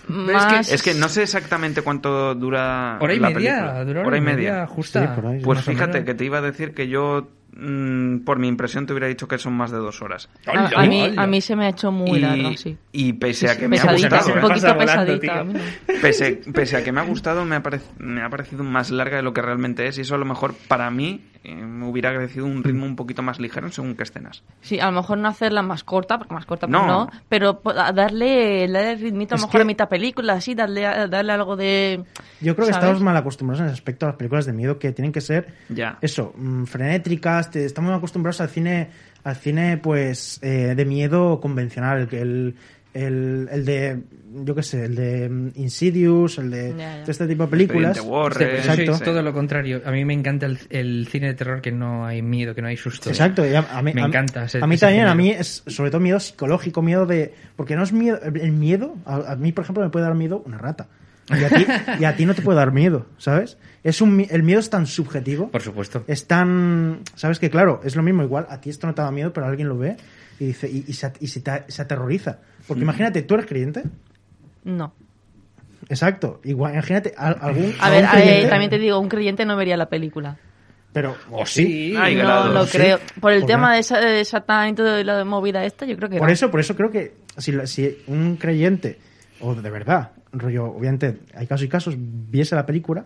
que- Más- Es que no sé exactamente cuánto dura Hora y la media, película. dura hora y media. justa. Sí, por ahí. Pues fíjate que te iba a decir que yo, mm, por mi impresión, te hubiera dicho que son más de dos horas. a, a mí, a mí se me ha hecho muy y, largo, sí. y pese a que me ha gustado, un poquito volando, no. pese, pese a que me ha gustado, me ha, parec- me ha parecido más larga de lo que realmente es. Y eso a lo mejor para mí eh, me hubiera agradecido un ritmo un poquito más ligero en según qué escenas. Sí, a lo mejor no hacerla más corta, porque más corta pues No. no, pero darle, darle ritmito a lo mejor que- a mitad película, así, darle, darle algo de... Yo creo que ¿sabes? estamos mal acostumbrados en ese aspecto a las películas de miedo que tienen que ser Ya. eso, mm, frenétricas, te- estamos acostumbrados al cine al cine pues eh, de miedo convencional, que el, el, el de yo qué sé, el de mm, Insidious, el de, de este tipo de películas. Warren, Sí, yo soy Exacto. todo lo contrario. A mí me encanta el, el cine de terror que no hay miedo, que no hay susto. Exacto, y a, a mí, Me a- encanta ese- a mí también, a mí es sobre todo miedo psicológico, miedo de. Porque no es miedo. El miedo, a, a mí, por ejemplo, me puede dar miedo una rata. Y a ti, y a ti no te puede dar miedo, ¿sabes? Es un, mi- el miedo es tan subjetivo. Por supuesto. Es tan. ¿Sabes que Claro, es lo mismo, igual a ti esto no te da miedo, pero alguien lo ve y dice y, y se, y se te- se aterroriza. Porque imagínate, tú eres creyente. No. Exacto. Igual, imagínate a- algún. A ver, eh, creyente, también te digo, un creyente no vería la película. Pero. O sí. Hay no lo sí. creo. Por el ¿Por tema qué? de, esa- de Satán y todo la movida esta, yo creo que Por no. eso, por eso creo que si, la- si un creyente, o de verdad, rollo, obviamente hay casos y casos, viese la película,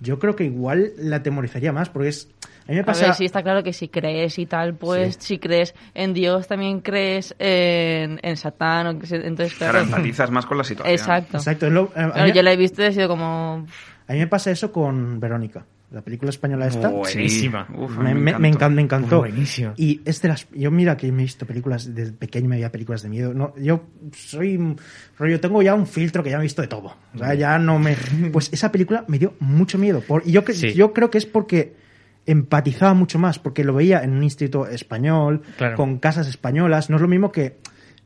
yo creo que igual la atemorizaría más, porque es... A mí me A pasa... ver, sí, está claro que si crees y tal, pues si crees en Dios, también crees en, en Satán. O que se- entonces, Claro, claro. empatizas más con la situación. Exacto. Exacto, es lo- a, Claro, mí, yo la he visto y he sido como... a mí me pasa eso con Verónica, la película española esta. Buenísima. Uf, me, me- me encan- me encantó. Buenísimo. Y es de las. Yo, mira que me he visto películas desde pequeño, me veía películas de miedo. No, yo soy. Rollo, tengo ya un filtro que ya me he visto de todo. O sea, ya no me. Pues esa película me dio mucho miedo. Por, y yo, que- Sí. yo creo que es porque empatizaba mucho más, porque lo veía en un instituto español, Claro. con casas españolas. No es lo mismo que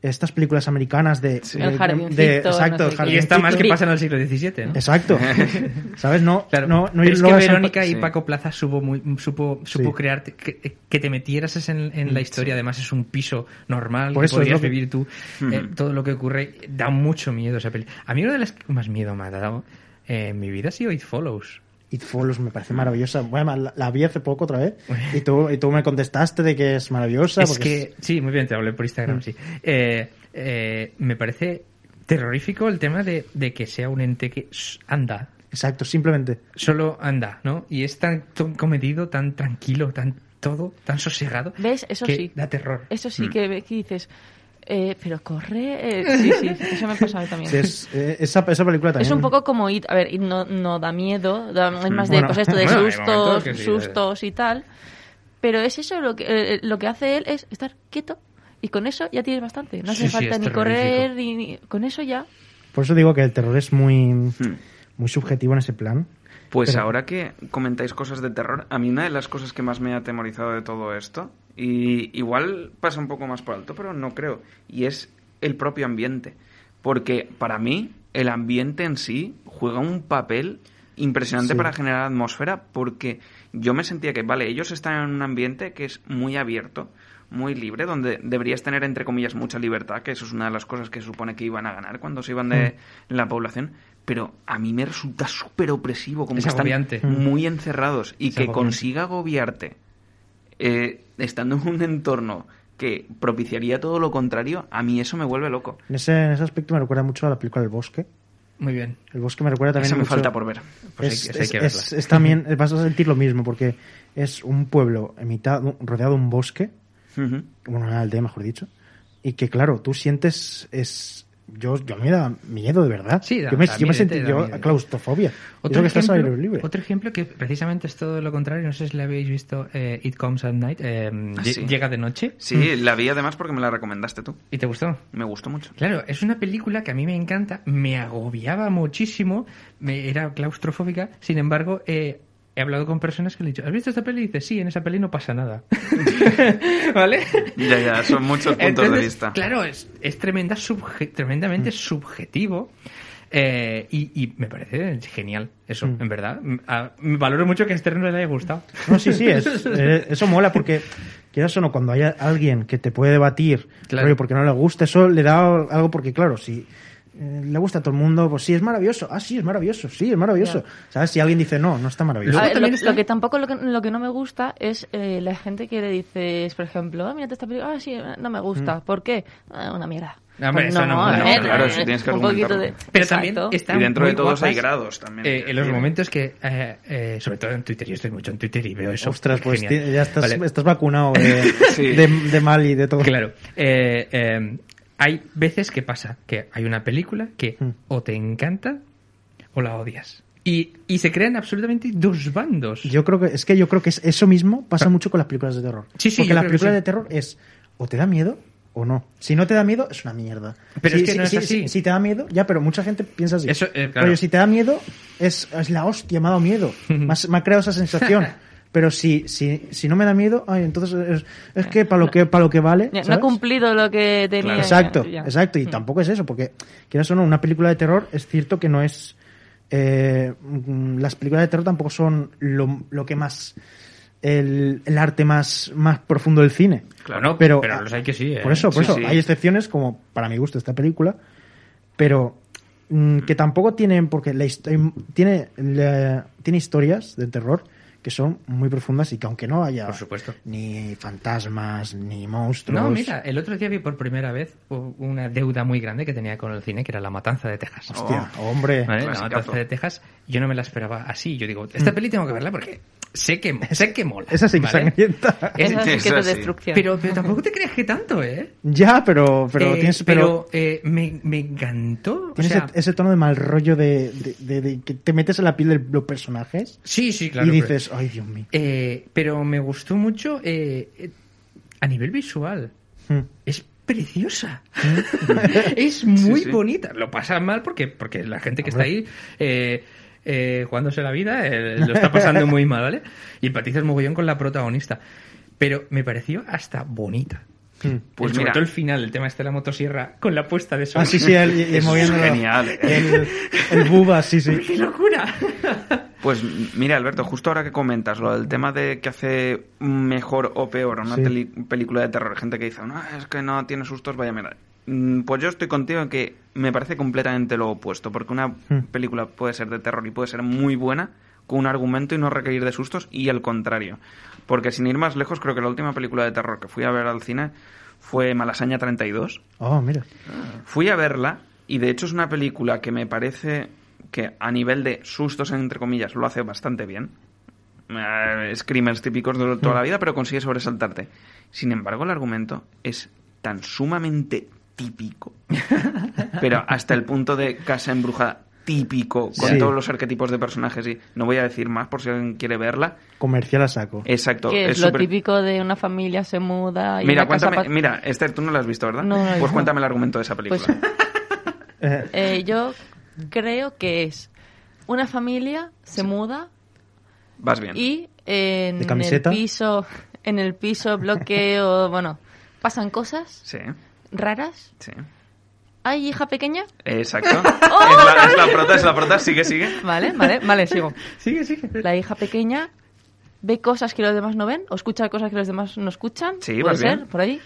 estas películas americanas de. Sí. de- El de- exacto, no sé. Y está más que pasa en el siglo XVII, ¿no? Exacto. ¿Sabes? No, Claro, no, no pero es que Verónica y Sí. Paco Plaza supo, muy, supo, supo Sí. crearte, que, que te metieras en, en la historia, además es un piso normal, Por que eso es podrías lo que- vivir tú, eh, todo lo que ocurre, da mucho miedo esa peli. A mí una de las que más miedo me ha dado eh, en mi vida ha sido It Follows. It Follows me parece maravillosa. Bueno, la, la vi hace poco otra vez y tú, y tú me contestaste de que es maravillosa. Es porque que, sí, muy bien, te hablé por Instagram, sí. Eh, eh, me parece terrorífico el tema de, de que sea un ente que anda, Exacto, simplemente. solo anda, ¿no? Y es tan, tan comedido, tan tranquilo, tan todo, tan sosegado. ¿Ves? Eso que sí. Da terror. Eso Mm. sí que, que dices... eh, pero corre... eh, sí, sí, eso me pasa a mí también. Sí, es, eh, esa, esa película también. Es un poco como It. A ver, It no, no da miedo, da- es más de, Bueno. pues esto de Bueno, sustos, sí, sustos y tal. Pero es eso, lo que, eh, lo que hace él es estar quieto. Y con eso ya tienes bastante. No hace Sí, falta es ni correr, ni, ni- Con eso ya... Por eso digo que el terror es muy, Hmm. muy subjetivo en ese plan. Pues Pero- ahora que comentáis cosas de terror, a mí una de las cosas que más me ha atemorizado de todo esto, y igual pasa un poco más por alto, pero no creo, y es el propio ambiente. Porque para mí el ambiente en sí juega un papel impresionante Sí. para generar atmósfera, porque yo me sentía que, vale, ellos están en un ambiente que es muy abierto, muy libre, donde deberías tener, entre comillas, mucha libertad, que eso es una de las cosas que se supone que iban a ganar cuando se iban de la población, pero a mí me resulta súper opresivo, como Es que están muy encerrados y Es que agobiante. consiga agobiarte eh, estando en un entorno que propiciaría todo lo contrario, a mí eso me vuelve loco. En ese, en ese aspecto me recuerda mucho a la película El Bosque. Muy bien. El Bosque me recuerda también Eso me mucho- falta por ver. Pues es, hay es- que es- también vas a sentir lo mismo porque es un pueblo en mitad rodeado de un bosque Ujú. bueno una aldea mejor dicho y que claro tú sientes es yo yo me da miedo de verdad Sí, da- yo me, da yo me miedo, sentí yo claustrofobia Otro que ejemplo, aire libre otro ejemplo que precisamente es todo lo contrario, no sé si le habéis visto eh, It Comes at Night, eh, Ah, sí. Llega de noche. Sí, la vi además porque me la recomendaste tú. ¿Y te gustó? Me gustó mucho. Claro, es una película que a mí me encanta, me agobiaba muchísimo, me era claustrofóbica, sin embargo, eh, he hablado con personas que le he dicho, ¿has visto esta peli? Y dice, sí, en esa peli no pasa nada. ¿Vale? Ya, ya, son muchos puntos de Entonces, vista. Claro, es, es tremenda subje- tremendamente subjetivo. Eh, y, y me parece genial eso, Mm. en verdad. A- me valoro mucho que a Esther no le haya gustado. No, sí, sí, es, eh, eso mola porque, quieras o no, cuando hay alguien que te puede debatir Claro. porque no le gusta, eso le da algo porque, claro, si le gusta a todo el mundo, pues sí, es maravilloso. Ah, sí, es maravilloso, sí, es maravilloso. ¿Sabes? Si alguien dice no, no está maravilloso. Ver, lo, lo que tampoco lo que, lo que no me gusta es eh, la gente que le dices, por ejemplo, ah, mírate esta película, ah, sí, no me gusta. ¿Por qué? Ah, una mierda. No, hombre, Pues eso no, no, ver, claro, eh, sí tienes que un poquito de... Pero también Exacto. Y dentro muy de todos hay guapas, grados también. eh, en los momentos que, eh, eh, sobre todo en Twitter, yo estoy mucho en Twitter y veo eso. Ostras, pues ya estás, Vale. estás vacunado de, Sí. de, de mal y de todo. Claro. Hay veces que pasa que hay una película que Mm. o te encanta o la odias. Y, y se crean absolutamente dos bandos. Yo creo que es que yo creo que es eso mismo pasa mucho con las películas de terror. Sí, sí, Porque las películas sí. de terror es o te da miedo o no. Si no te da miedo es una mierda. Pero si, es que si- no es si- así. si- si te da miedo, ya, pero mucha gente piensa así. Eso, eh, claro. Oye, si te da miedo es, es la hostia, me ha dado miedo. me, has- me ha creado esa sensación. Pero si, si, si no me da miedo, ay, entonces es, es que para lo que para lo que vale. No ha cumplido lo que tenía. Exacto, ya. exacto. Y tampoco es eso, porque quieras o no, una película de terror es cierto que no es. eh, mm, las películas de terror tampoco son lo, lo que más. El, el arte más, más profundo del cine. Claro, pero, pero los hay que sí, ¿eh? Por eso, por Sí, eso. sí. Hay excepciones, como para mi gusto esta película, pero mm, que tampoco tienen. Porque la tiene, la- tiene historias de terror que son muy profundas y que aunque no haya Por supuesto. ni fantasmas ni monstruos. No, mira, el otro día vi por primera vez una deuda muy grande que tenía con el cine, que era La Matanza de Texas. Hostia, hombre. ¿Vale? La. Matanza de Texas, yo no me la esperaba así. Yo digo, esta peli tengo que verla porque sé que, sé que mola. Mm. Esa sí que ¿vale? sangrienta. Es- Esa sí que es de destrucción. Pero, pero tampoco te crees que tanto, ¿eh? Ya, pero, pero Eh, tienes, pero, pero, eh, me, me encantó. O tienes sea, ese, ese tono de mal rollo de, de- de- de que te metes en la piel de los personajes sí, sí, claro. y dices, ay, Dios mío. Eh, pero me gustó mucho eh, eh, a nivel visual. Mm. Es preciosa. es muy sí. bonita. Lo pasan mal porque, porque la gente que está ahí eh, eh, jugándose la vida eh, lo está pasando muy mal, ¿vale? Y empatizas mogollón con la protagonista. Pero me pareció hasta bonita. Mm. Pues sobre mira. todo el final, el tema este de la motosierra con la puesta de sol. Ah, sí, sí, el, el Es moviéndolo. genial. El, el buba, sí, sí. ¡Qué locura! Pues mira, Alberto, justo ahora que comentas lo del tema de que hace mejor o peor una Sí. película de terror, gente que dice, no, es que no tiene sustos, vaya mira. Mm, Pues yo estoy contigo en que me parece completamente lo opuesto, porque una Hmm. película puede ser de terror y puede ser muy buena con un argumento y no requerir de sustos, y al contrario. Porque sin ir más lejos, creo que la última película de terror que fui a ver al cine fue Malasaña 32. Oh, mira. Fui a verla y de hecho es una película que me parece que a nivel de sustos, entre comillas, lo hace bastante bien. Eh, screamers típicos de toda la vida, pero consigue sobresaltarte. Sin embargo, el argumento es tan sumamente típico, pero hasta el punto de casa embrujada típico, con Sí. todos los arquetipos de personajes y no voy a decir más por si alguien quiere verla. Comercial a saco. Exacto. que es, lo típico de una familia se muda y Mira, casa cuéntame, mira, Esther, tú no la has visto, ¿verdad? No, no pues cuéntame el argumento de esa película. Pues- Eh, yo creo que es una familia se muda Vas bien. y en ¿De el piso en el piso bloqueo bueno pasan cosas Sí, raras sí. hay hija pequeña Exacto. es, la, es la prota, es la prota, sigue, sigue. vale vale vale sigo Sigue, sigue. la hija pequeña ve cosas que los demás no ven o escucha cosas que los demás no escuchan Sí, puede vas ser bien. por ahí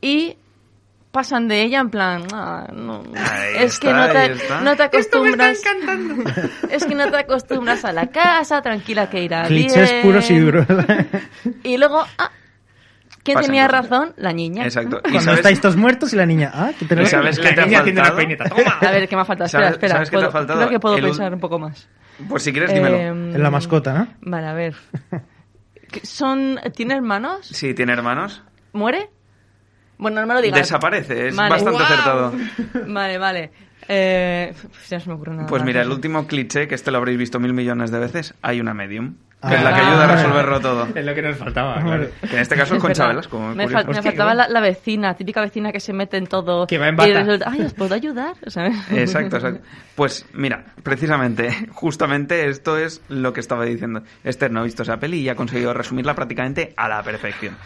y pasan de ella en plan "Ah, no, es que no te, no te acostumbras es que no te acostumbras a la casa tranquila que irá clichés bien. puros y duros. y luego ah, ¿quién Pasan tenía razón? la niña Exacto. ¿Y Cuando sabes, estáis todos muertos y la niña, ah, que ¿Y tenemos... sabes La qué te ha niña peineta. ¡Toma! a ver qué me ha faltado espera ¿Sabes- espera sabes qué te ha puedo- faltado? creo que puedo El pensar un poco más Pues si quieres, dímelo. Em, En la mascota, ¿no? vale a ver ¿Qué- son tiene hermanos Sí, tiene hermanos. muere bueno no me lo digas Desaparece, es Vale. bastante acertado. Vale, vale. Eh, pues ya no se me ocurre nada. Pues más. mira, el último cliché, que este lo habréis visto mil millones de veces, hay una medium. Que es la que Ah. ayuda a resolverlo todo. Es lo que nos faltaba, claro. Que en este caso es Concha. Velasco. Me, fal- faltaba la, la vecina, típica vecina que se mete en todo. Que va en y bata. resulta, Ay, ¿os puedo ayudar? ¿Sabes? Exacto, exacto. Pues mira, precisamente, justamente esto es lo que estaba diciendo. Esther no ha visto esa peli y ha conseguido resumirla prácticamente a la perfección.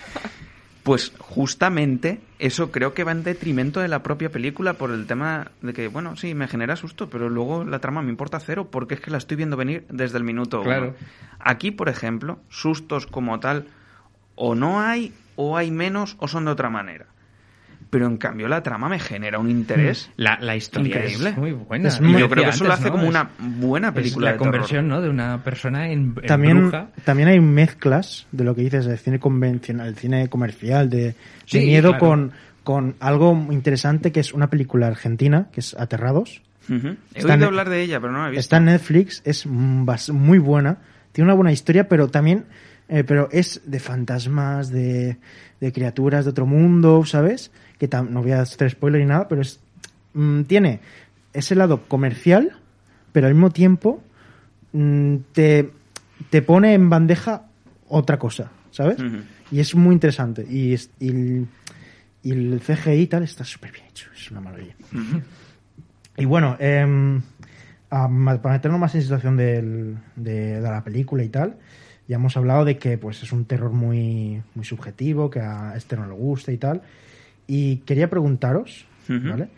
Pues justamente eso creo que va en detrimento de la propia película por el tema de que, bueno, sí, me genera susto, pero luego la trama me importa cero porque es que la estoy viendo venir desde el minuto uno. Claro. Aquí, por ejemplo, sustos como tal, o no hay, o hay menos, o son de otra manera. Pero en cambio la trama me genera un interés. La, la historia Increíble. es muy buena. Es Y muy- yo creo que eso lo hace como una buena Es película la de terror. conversión ¿no? de una persona en, en También, bruja. también hay mezclas de lo que dices del cine convencional, el cine comercial, de, de miedo claro. con, con algo interesante que es una película argentina, que es Aterrados. Ujú. He Está oído en- hablar de ella, pero no la he visto. Está en Netflix, es mm, muy buena, tiene una buena historia, pero también eh, pero es de fantasmas, de, de criaturas de otro mundo, ¿sabes? Que no voy a hacer spoiler ni nada, pero es mm, tiene ese lado comercial, pero al mismo tiempo mm, te, te pone en bandeja otra cosa, ¿sabes? Y es muy interesante. Y, es- y el, y el CGI y tal está súper bien hecho, es una maravilla. Y bueno, em, a- para meternos más en situación del- de, de la película y tal, ya hemos hablado de que pues es un terror muy, muy subjetivo, que a este no le gusta y tal. Y quería preguntaros, Ujú. ¿vale?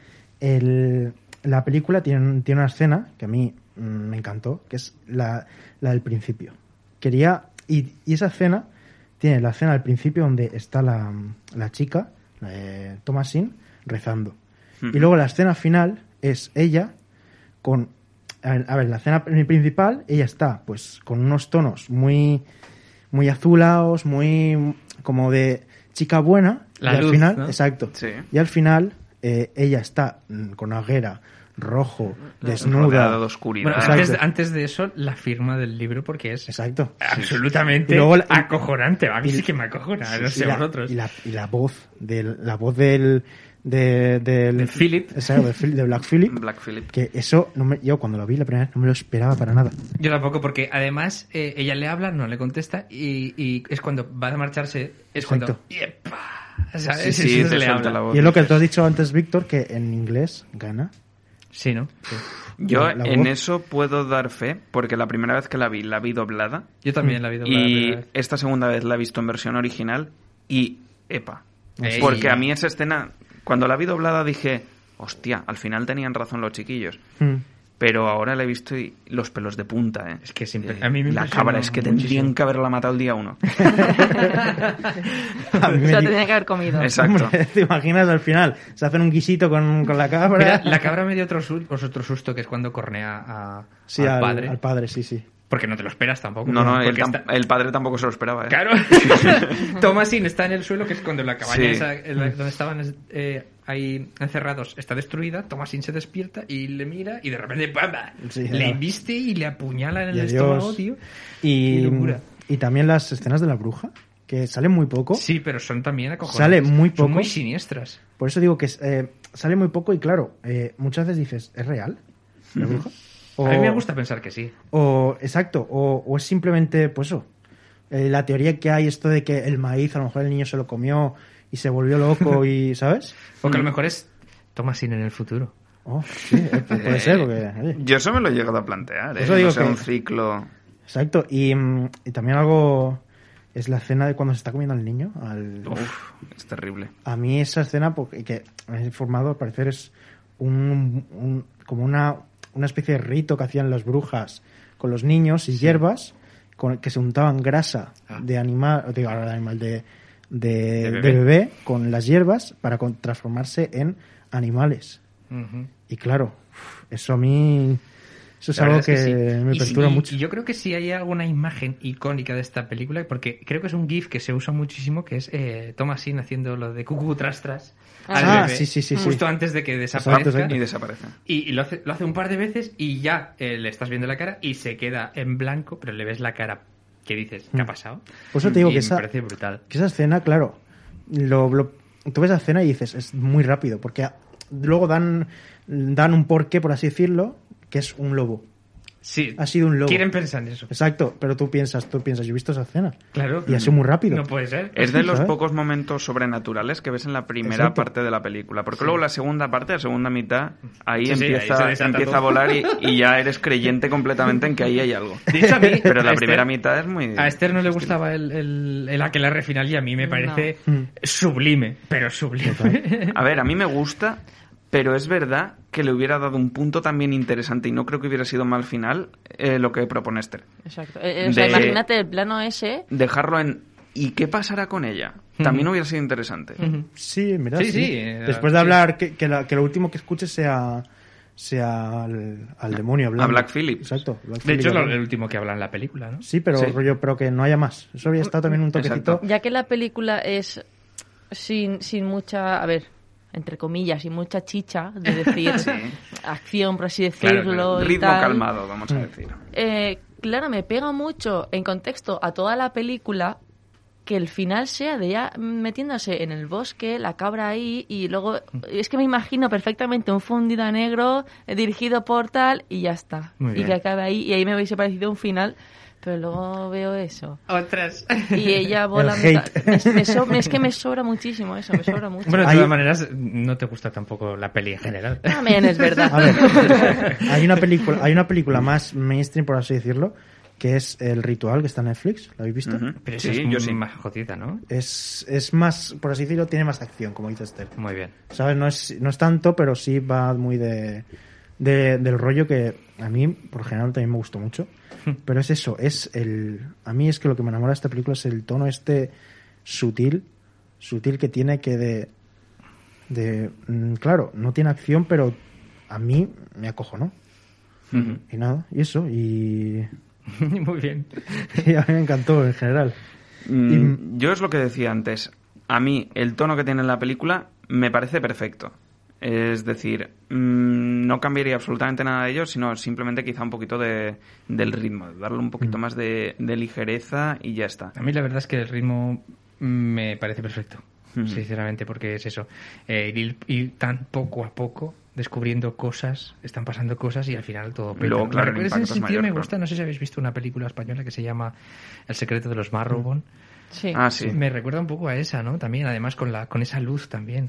El- la película tiene, tiene una escena que a mí mm, me encantó, que es la, la del principio. Quería. Y, y esa escena tiene la escena al principio donde está la, la chica, de Thomasin, rezando. Y Ujú. luego la escena final es ella con. A ver, a ver, la escena principal, ella está pues con unos tonos muy. muy azulados, muy. como de chica buena. La y al luz, final, ¿no? exacto. Sí. Y al final, eh, ella está con hoguera, rojo, desnuda. de oscuridad. Bueno, Exacto. antes, antes de eso, la firma del libro, porque es Exacto. absolutamente Y luego la- acojonante. A mí y- sí que me acojona, no y, sé la, vosotros. y la- y la voz del, la voz del de, del De Philip. exacto, de, de Black Philip Black Phillip. que eso no me- yo cuando lo vi la primera vez no me lo esperaba para nada Yo tampoco, porque además eh, ella le habla, no le contesta, y, y es cuando va a marcharse, es cuando... Exacto. Sí, sí, donde te le habla. la voz. y es lo que tú has dicho antes Víctor que en inglés gana Sí, ¿no? Sí. Yo en eso puedo dar fe, porque la primera vez que la vi, la vi doblada. Yo también la visto la Y vez. esta segunda vez la he visto en versión original y epa. Ey. Porque a mí esa escena, cuando la vi doblada dije, hostia, al final tenían razón los chiquillos. Mm. Pero ahora la he visto y los pelos de punta, ¿eh? Es que siempre- Eh, a mí me La cabra es que muchísimo. tendrían que haberla matado el día uno. Se lo tenía que haber comido. Exacto. Hombre, te imaginas al final se hacen un guisito con, con la cabra Mira, la cabra me dio otro, su- pues otro susto, que es cuando cornea a, sí, al, al, padre. al padre sí sí Porque no te lo esperas tampoco. No, no, el, está- el padre tampoco se lo esperaba, ¿eh? Claro. Thomasin está en el suelo, que es cuando la cabaña Sí. esa, donde estaban eh, ahí encerrados está destruida. Thomasin se despierta y le mira y de repente ¡pamba! Sí, le embiste y le apuñala en el adiós. estómago, tío. y, locura. y también las escenas de la bruja que salen muy poco Sí, pero son también acojonantes. Sale muy Son poco. muy siniestras. Por eso digo que eh, sale muy poco y claro, eh, muchas veces dices, ¿es real la bruja? A mí me gusta pensar que sí. O, exacto, o, o es simplemente, pues eso, eh, la teoría que hay, esto de que el maíz, a lo mejor el niño se lo comió y se volvió loco y, ¿sabes? Porque a lo mejor es Thomasin en el futuro. Oh, sí, eh, pu- puede ser, porque... oye, Yo eso me lo he llegado a plantear, ¿eh? Eso digo no sea que- un ciclo... exacto, y, mm, y también algo... Es la escena de cuando se está comiendo al niño. Al... Uf, es terrible. A mí esa escena, porque que me he informado, al parecer es un, un- como una, una especie de rito que hacían las brujas con los niños y hierbas, con, que se untaban grasa Ah. de animal, digo, ahora de animal, de, de, De de bebé. con las hierbas para con- transformarse en animales. Y claro, eso a mí, eso es algo que, es sí. me Y- perturba y- mucho. Y yo creo que sí hay alguna imagen icónica de esta película, porque creo que es un GIF que se usa muchísimo, que es eh, Thomasin haciendo lo de cucú tras tras al Ah, bebé, sí, sí, sí, sí. justo antes de que desaparezca. exacto. Y y lo, hace, lo hace un par de veces y ya eh, le estás viendo la cara y se queda en blanco, pero le ves la cara que dices, ¿qué ha Mm. pasado? Por eso te digo Y que esa, parece brutal. que esa escena, claro, lo, lo- tú ves la escena y dices, es muy rápido, porque a- luego dan, dan un porqué, por así decirlo, que es un lobo. Sí. ha sido un lobo. Quieren pensar en eso. Exacto, pero tú piensas, tú piensas, yo he visto esa escena. Claro. Y ha sido muy rápido. No puede ser. Es de los ¿Sabes? pocos momentos sobrenaturales que ves en la primera Exacto. parte de la película. Porque luego la segunda parte, la segunda mitad, ahí Sí, sí, ahí empieza, empieza a volar y, y ya eres creyente completamente en que ahí hay algo. De hecho, a mí, Pero a la Esther- primera mitad es muy... A Esther no le gustaba el, el, el aquelarre final y a mí me parece sublime, pero sublime. A ver, a mí me gusta, pero es verdad que le hubiera dado un punto también interesante y no creo que hubiera sido mal final eh, lo que propone Esther. Exacto. Eh, eh, o sea, De- imagínate el plano ese. Dejarlo en ¿y qué pasará con ella? También hubiera sido interesante. Sí, mira, Sí, sí. sí, Después de sí. hablar, que, que, la- que lo último que escuches sea, sea al, al demonio hablando. A Black Phillip. Exacto. Black De hecho, es el último que habla en la película, ¿no? Sí, pero Sí. rollo, pero que no haya más. Eso habría estado también un toquecito. Exacto. Ya que la película es sin, sin mucha. A ver, entre comillas, sin mucha chicha, de decir acción, por así decirlo. claro. y Ritmo tal. calmado, vamos a decir. Eh, claro, me pega mucho en contexto a toda la película que el final sea de ya metiéndose en el bosque, la cabra ahí, y luego es que me imagino perfectamente un fundido a negro eh, dirigido por tal y ya está. Muy y bien. que acabe ahí, y ahí me hubiese parecido un final, pero luego veo eso. Otras. Y ella volando. hate. Me, me sobra- es que me sobra muchísimo eso, me sobra mucho. Bueno, de Hay- todas maneras, no te gusta tampoco la peli en general. También es verdad. A ver, hay una película, hay una película más mainstream, por así decirlo, que es El Ritual, que está en Netflix. ¿La habéis visto? Pero Sí, es yo sí. más jodida, ¿no? Es, es más, por así decirlo, tiene más acción, como dice Esther. Muy bien. ¿Sabes? No es, no es tanto, pero sí va muy de, de- del rollo que a mí, por general, también me gustó mucho. Pero es eso, es el... A mí es que lo que me enamora de esta película es el tono este sutil, sutil que tiene que de... de mm, claro, no tiene acción, pero a mí me acojonó. Ujú. Y nada, y eso, y, Muy bien. y a mí me encantó en general. Mm, Yo es lo que decía antes. A mí, el tono que tiene la película me parece perfecto. Es decir, mm, no cambiaría absolutamente nada de ello, sino simplemente quizá un poquito de, del ritmo, darle un poquito más de, de ligereza y ya está. A mí la verdad es que el ritmo me parece perfecto, Ujú. sinceramente, porque es eso, eh, ir, ir tan poco a poco descubriendo cosas, están pasando cosas y al final todo peta. Luego, claro, impacto ese es sentido mayor, me claro. gusta, no sé si habéis visto una película española que se llama El secreto de los Marrowbone. Sí. Ah, sí. Me recuerda un poco a esa, ¿no? También, además con la con esa luz también.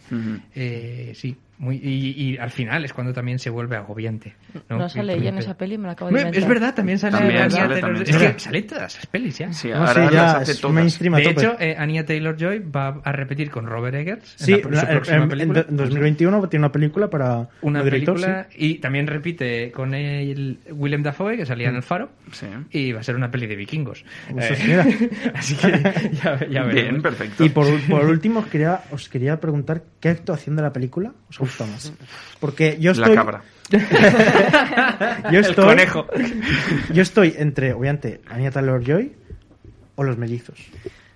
Eh, sí, muy y, y al final es cuando también se vuelve agobiante. No, No sale ella en esa peli, me la acabo de inventar. Es verdad, también sale También sale, Taylor- también Es que sale en todas las pelis ya. Sí, No, ahora sí, las ya hace es todas. mainstream a De tope. hecho, eh, Anya Taylor-Joy va a repetir con Robert Eggers en Sí, la, su la- en, próxima en- película. en 2021 tiene una película para una director, película y también repite con el Willem Dafoe que salía en El Faro Sí. y va a ser una peli de vikingos. Eh, así que ya, ya veremos. Bien, perfecto. Y por, por último, os quería, os quería preguntar qué actuación de la película os Porque yo estoy. La cabra. Yo El estoy. conejo. Yo estoy entre, obviamente, Anya Taylor Joy o los mellizos.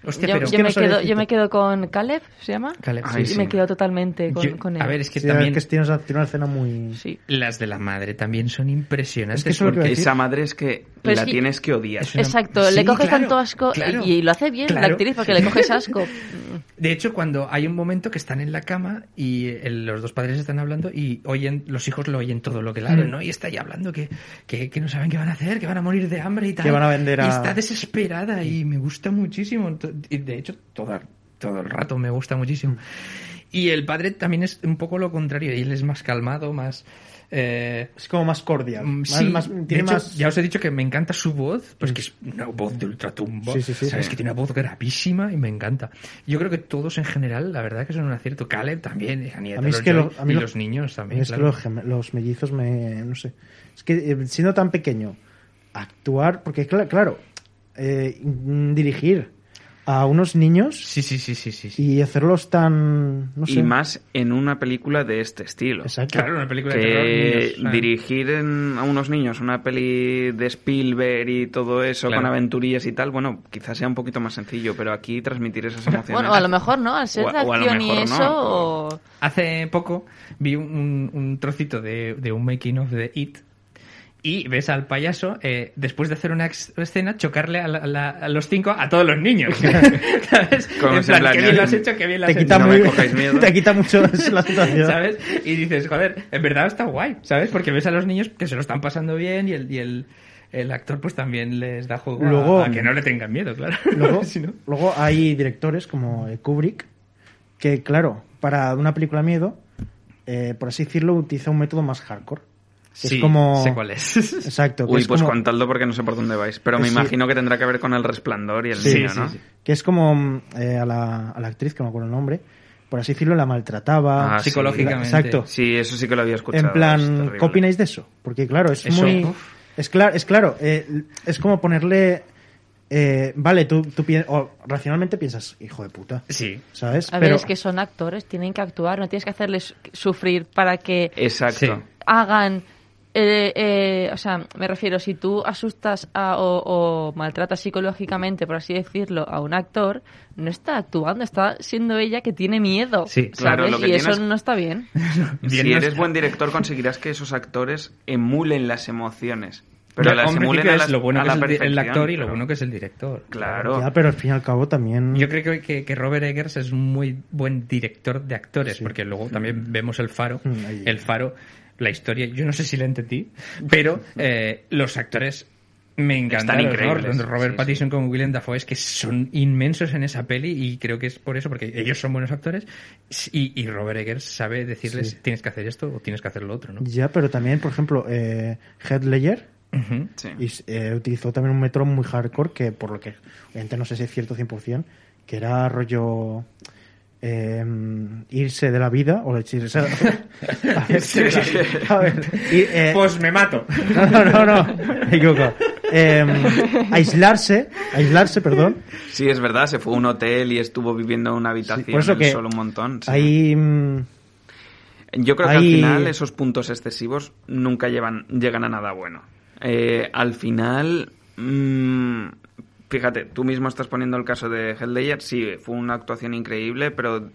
Hostia, yo, pero yo que me quedo, yo me quedo con Caleb, ¿se llama? Caleb, Ay, sí. Y sí. me quedo totalmente con, Yo- con él. a ver, es que Sí, también es que tiene, una- tiene una escena muy. Sí. las de la madre también son impresionantes Es que eso es lo que porque. Esa madre es que Pero la es tienes que odiar. Una- Exacto, Sí, le coges claro, tanto asco claro. y, y lo hace bien la actriz porque le coges asco. De hecho, cuando hay un momento que están en la cama y el- los dos padres están hablando y oyen, los hijos lo oyen todo lo que le hablan, ¿no? Y está ahí hablando que, que, que no saben qué van a hacer, que van a morir de hambre y tal. Que van a vender a- Y está desesperada y me gusta muchísimo. Y de hecho, todo, todo el rato me gusta muchísimo. Y el padre también es un poco lo contrario. Y él es más calmado, más... eh, Es como más cordial. Mm, Más- Sí, más- tiene hecho, más. ya os he dicho que me encanta su voz, pues que es una voz de ultratumbo, Sí, sí, sabes que tiene una voz gravísima y me encanta. Yo creo que todos en general, la verdad que son un acierto. Caleb también, Anya A mí es que lo- a mí y lo- los niños también, es claro. que los, mellizos me. No sé. Es que eh, siendo tan pequeño, actuar. Porque, cla- claro, eh, mm, dirigir a unos niños Sí, sí, sí, sí, sí. sí. y hacerlos tan. No sé. Y más en una película de este estilo. Exacto. Claro, una película de terror. niños, dirigir en- a unos niños una peli de Spielberg y todo eso Claro. con aventurillas y tal, bueno, quizás sea un poquito más sencillo, pero aquí transmitir esas emociones. Bueno, a lo mejor no, al ser O de o acción y eso. no. o- Hace poco vi un, un trocito de, de un making of de It y ves al payaso, eh, después de hacer una escena, chocarle a, la- a la- a los cinco a todos los niños. ¿Sabes? Como en plan, plan, qué bien lo has hecho, qué bien lo has Te hecho. quita, No me muy, cojáis miedo. te quita mucho la situación. ¿Sabes? Y dices, joder, en verdad está guay, ¿sabes? Porque ves a los niños que se lo están pasando bien y el, y el, el actor pues también les da juego a- Luego- a, que no le tengan miedo, claro. Luego, Si no- luego hay directores como eh, Kubrick que, claro, para una película miedo, eh, por así decirlo, utiliza un método más hardcore. Sí, es como... sé cuál es. Exacto. que Uy, es pues como- contadlo porque no sé por dónde vais. Pero me Sí. imagino que tendrá que ver con el resplandor y el Sí, niño, sí, ¿no? sí. Que es como mm, eh, a, la, a la actriz, que no me acuerdo el nombre, por así decirlo, la maltrataba. Ah. Psicológicamente. Exacto. Sí, eso sí que lo había escuchado. En es plan, terrible. ¿qué opináis de eso? Porque claro, es Eso, muy... uf. Es claro, es claro, eh, es como ponerle... eh, vale, tú, tú pi- o racionalmente piensas, hijo de puta, Sí. ¿sabes? A ver, Pero es que son actores, tienen que actuar, no tienes que hacerles sufrir para que Exacto. Sí. hagan... eh, eh, o sea, me refiero, si tú asustas a- o, o maltratas psicológicamente, por así decirlo, a un actor, no está actuando, está siendo ella que tiene miedo. Sí, claro, ¿sabes? lo que y eso tienes- no está bien. Bien si no eres está. buen director, conseguirás que esos actores emulen las emociones. Pero las hombre, emulen que a, es las- lo bueno a que la es el, el actor y lo bueno que es el director. Claro. ya, pero al fin y al cabo también... Yo creo que, que, que Robert Eggers es un muy buen director de actores, Sí. porque luego también vemos el faro. Mm, ahí. El faro, la historia, yo no sé si la entendí, pero eh, los actores me encantaron. ¿no? increíbles, Robert sí, Pattinson como William Dafoe es que son inmensos en esa peli y creo que es por eso, porque ellos son buenos actores y, y Robert Eggers sabe decirles Sí. tienes que hacer esto o tienes que hacer lo otro, ¿no? Ya, pero también, por ejemplo, eh, Heath Ledger. Sí. y, eh, utilizó también un método muy hardcore que, por lo que, obviamente no sé si es cierto 100%, que era rollo eh, irse de la vida o irse a, a ver, a ver, y, eh, Pues me mato. no, no, no, no, me equivoco. Eh, aislarse, aislarse, perdón. Sí, es verdad, se fue a un hotel y estuvo viviendo en una habitación por eso él que solo un montón. sí. Ahí mm, Yo creo que al final esos puntos excesivos nunca llevan, llegan a nada bueno. Eh, al final, mm, fíjate, tú mismo estás poniendo el caso de Ledger, sí, fue una actuación increíble, pero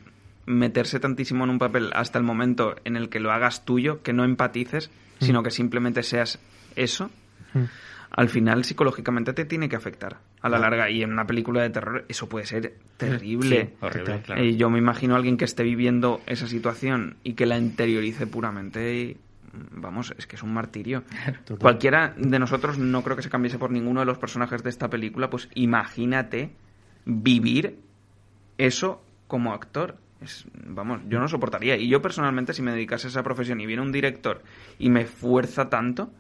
meterse tantísimo en un papel hasta el momento en el que lo hagas tuyo, que no empatices, sino que simplemente seas eso, mm, al final psicológicamente te tiene que afectar a la larga. Y en una película de terror eso puede ser terrible. Sí, horrible, claro. Y yo me imagino a alguien que esté viviendo esa situación y que la interiorice puramente y mm, vamos, es que es un martirio. Total. Cualquiera de nosotros no creo que se cambiase por ninguno de los personajes de esta película, pues imagínate vivir eso como actor. Es, vamos, yo no soportaría. Y yo personalmente, si me dedicase a esa profesión y viene un director y me fuerza tanto,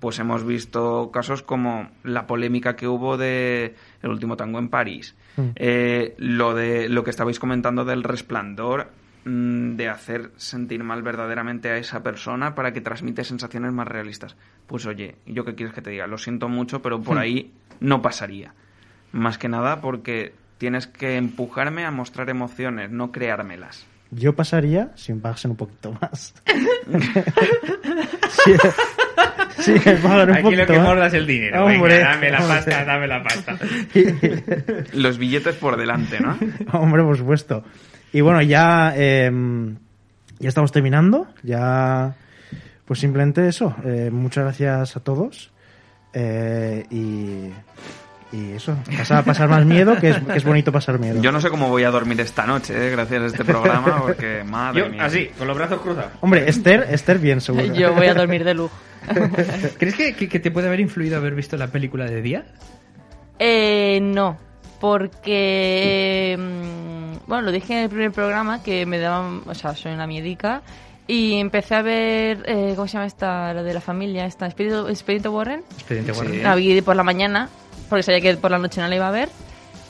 pues hemos visto casos como la polémica que hubo de El último tango en París, Mm. eh, lo de lo que estabais comentando del resplandor, de hacer sentir mal verdaderamente a esa persona para que transmite sensaciones más realistas. Pues oye, ¿yo qué quieres que te diga? Lo siento mucho, pero por ahí no pasaría. Más que nada porque tienes que empujarme a mostrar emociones, no creármelas. yo pasaría si me pagasen un poquito más. sí, sí, me pagan un Aquí lo que más. morda es el dinero. Hombre, Venga, dame la hombre. pasta, dame la pasta. Los billetes por delante, ¿no? Hombre, por supuesto. Y bueno, ya, eh, ya estamos terminando. Ya, pues simplemente eso. Eh, muchas gracias a todos. Eh, y, y eso, pasar, más miedo, que es, que es bonito pasar miedo. Yo no sé cómo voy a dormir esta noche, ¿eh? gracias a este programa, porque madre Yo, mía. así, con los brazos cruzados. Hombre, Esther, Esther bien, seguro. Yo voy a dormir de lujo. ¿Crees que, que- que te puede haber influido haber visto la película de día? Eh, no, porque mm, bueno, lo dije en el primer programa que me daban, o sea, soy una miedica y empecé a ver eh, ¿cómo se llama esta la de la familia, esta Espíritu, Espíritu Warren? Expediente Sí. Warren. La vi por la mañana porque sabía que por la noche no la iba a ver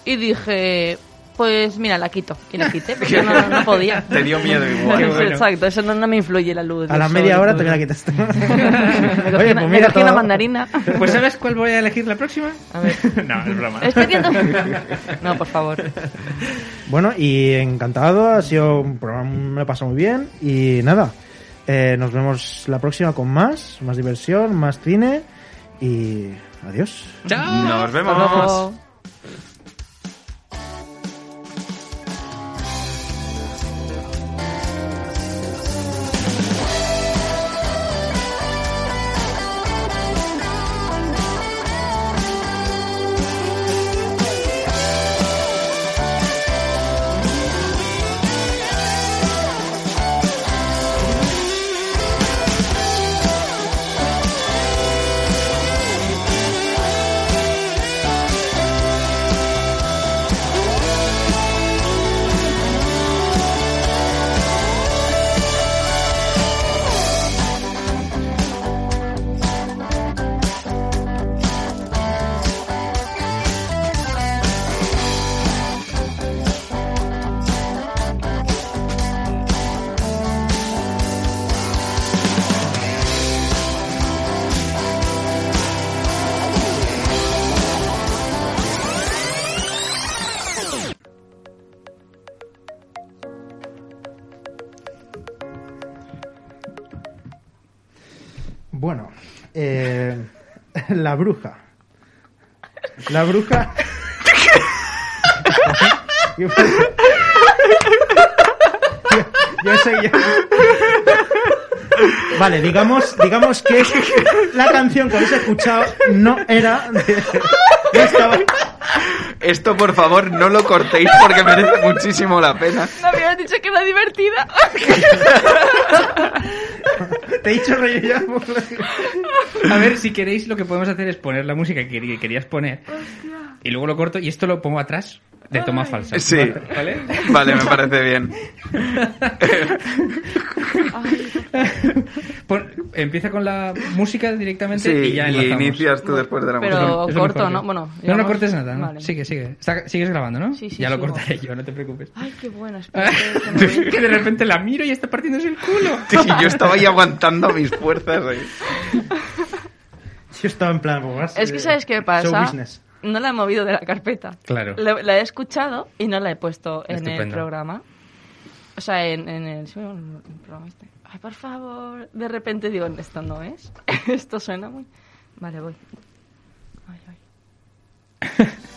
y dije, pues mira, la quito y la quité porque no, no podía. Te dio miedo igual. Bueno. Exacto, eso no, no me influye la luz. A la media hora todo te la quitaste. Me cogí Oye, una- pues me mira cogí una todo. mandarina. Pues ¿sabes cuál voy a elegir la próxima? A ver. no, es broma. Estoy viendo. No, por favor. Bueno, y encantado, ha sido un programa, me pasado muy bien. Y nada, eh, nos vemos la próxima con más, más diversión, más cine. Y adiós. ¡Chao! Nos Hasta vemos. La bruja. yo, yo sé, yo- Vale, digamos, digamos que la canción que habéis escuchado no era de... no estaba- Esto, por favor, no lo cortéis porque merece muchísimo la pena. No habías dicho que era divertida. Te he dicho reír ya. A ver, si queréis, lo que podemos hacer es poner la música que quer- querías poner. Y luego lo corto y esto lo pongo atrás de toma falsa. Sí. ¿Vale? Vale, me parece bien. Pon- empieza con la música directamente Sí, y ya y enlazamos. inicias tú después de la Pero- música. Es lo corto, mejor, ¿no? sí. Bueno, no, no digamos- cortes nada, ¿no? Vale. Sigue, sigue. Está- sigues grabando, ¿no? Sí, sí, ya lo sigo. cortaré yo, no te preocupes. Ay, qué bueno. espera, que me que de repente la miro y está partiéndose el culo. Sí, yo estaba ahí aguantando mis fuerzas. ahí. Yo estaba en plan... pues, Es que ¿sabes qué show pasa? business. No la he movido de la carpeta. Claro. La, la he escuchado y no la he puesto en el programa. O sea, en, en el, sí, en el programa este. Ay, por favor. De repente digo, esto no es. esto suena muy... Vale, voy. Ay, ay.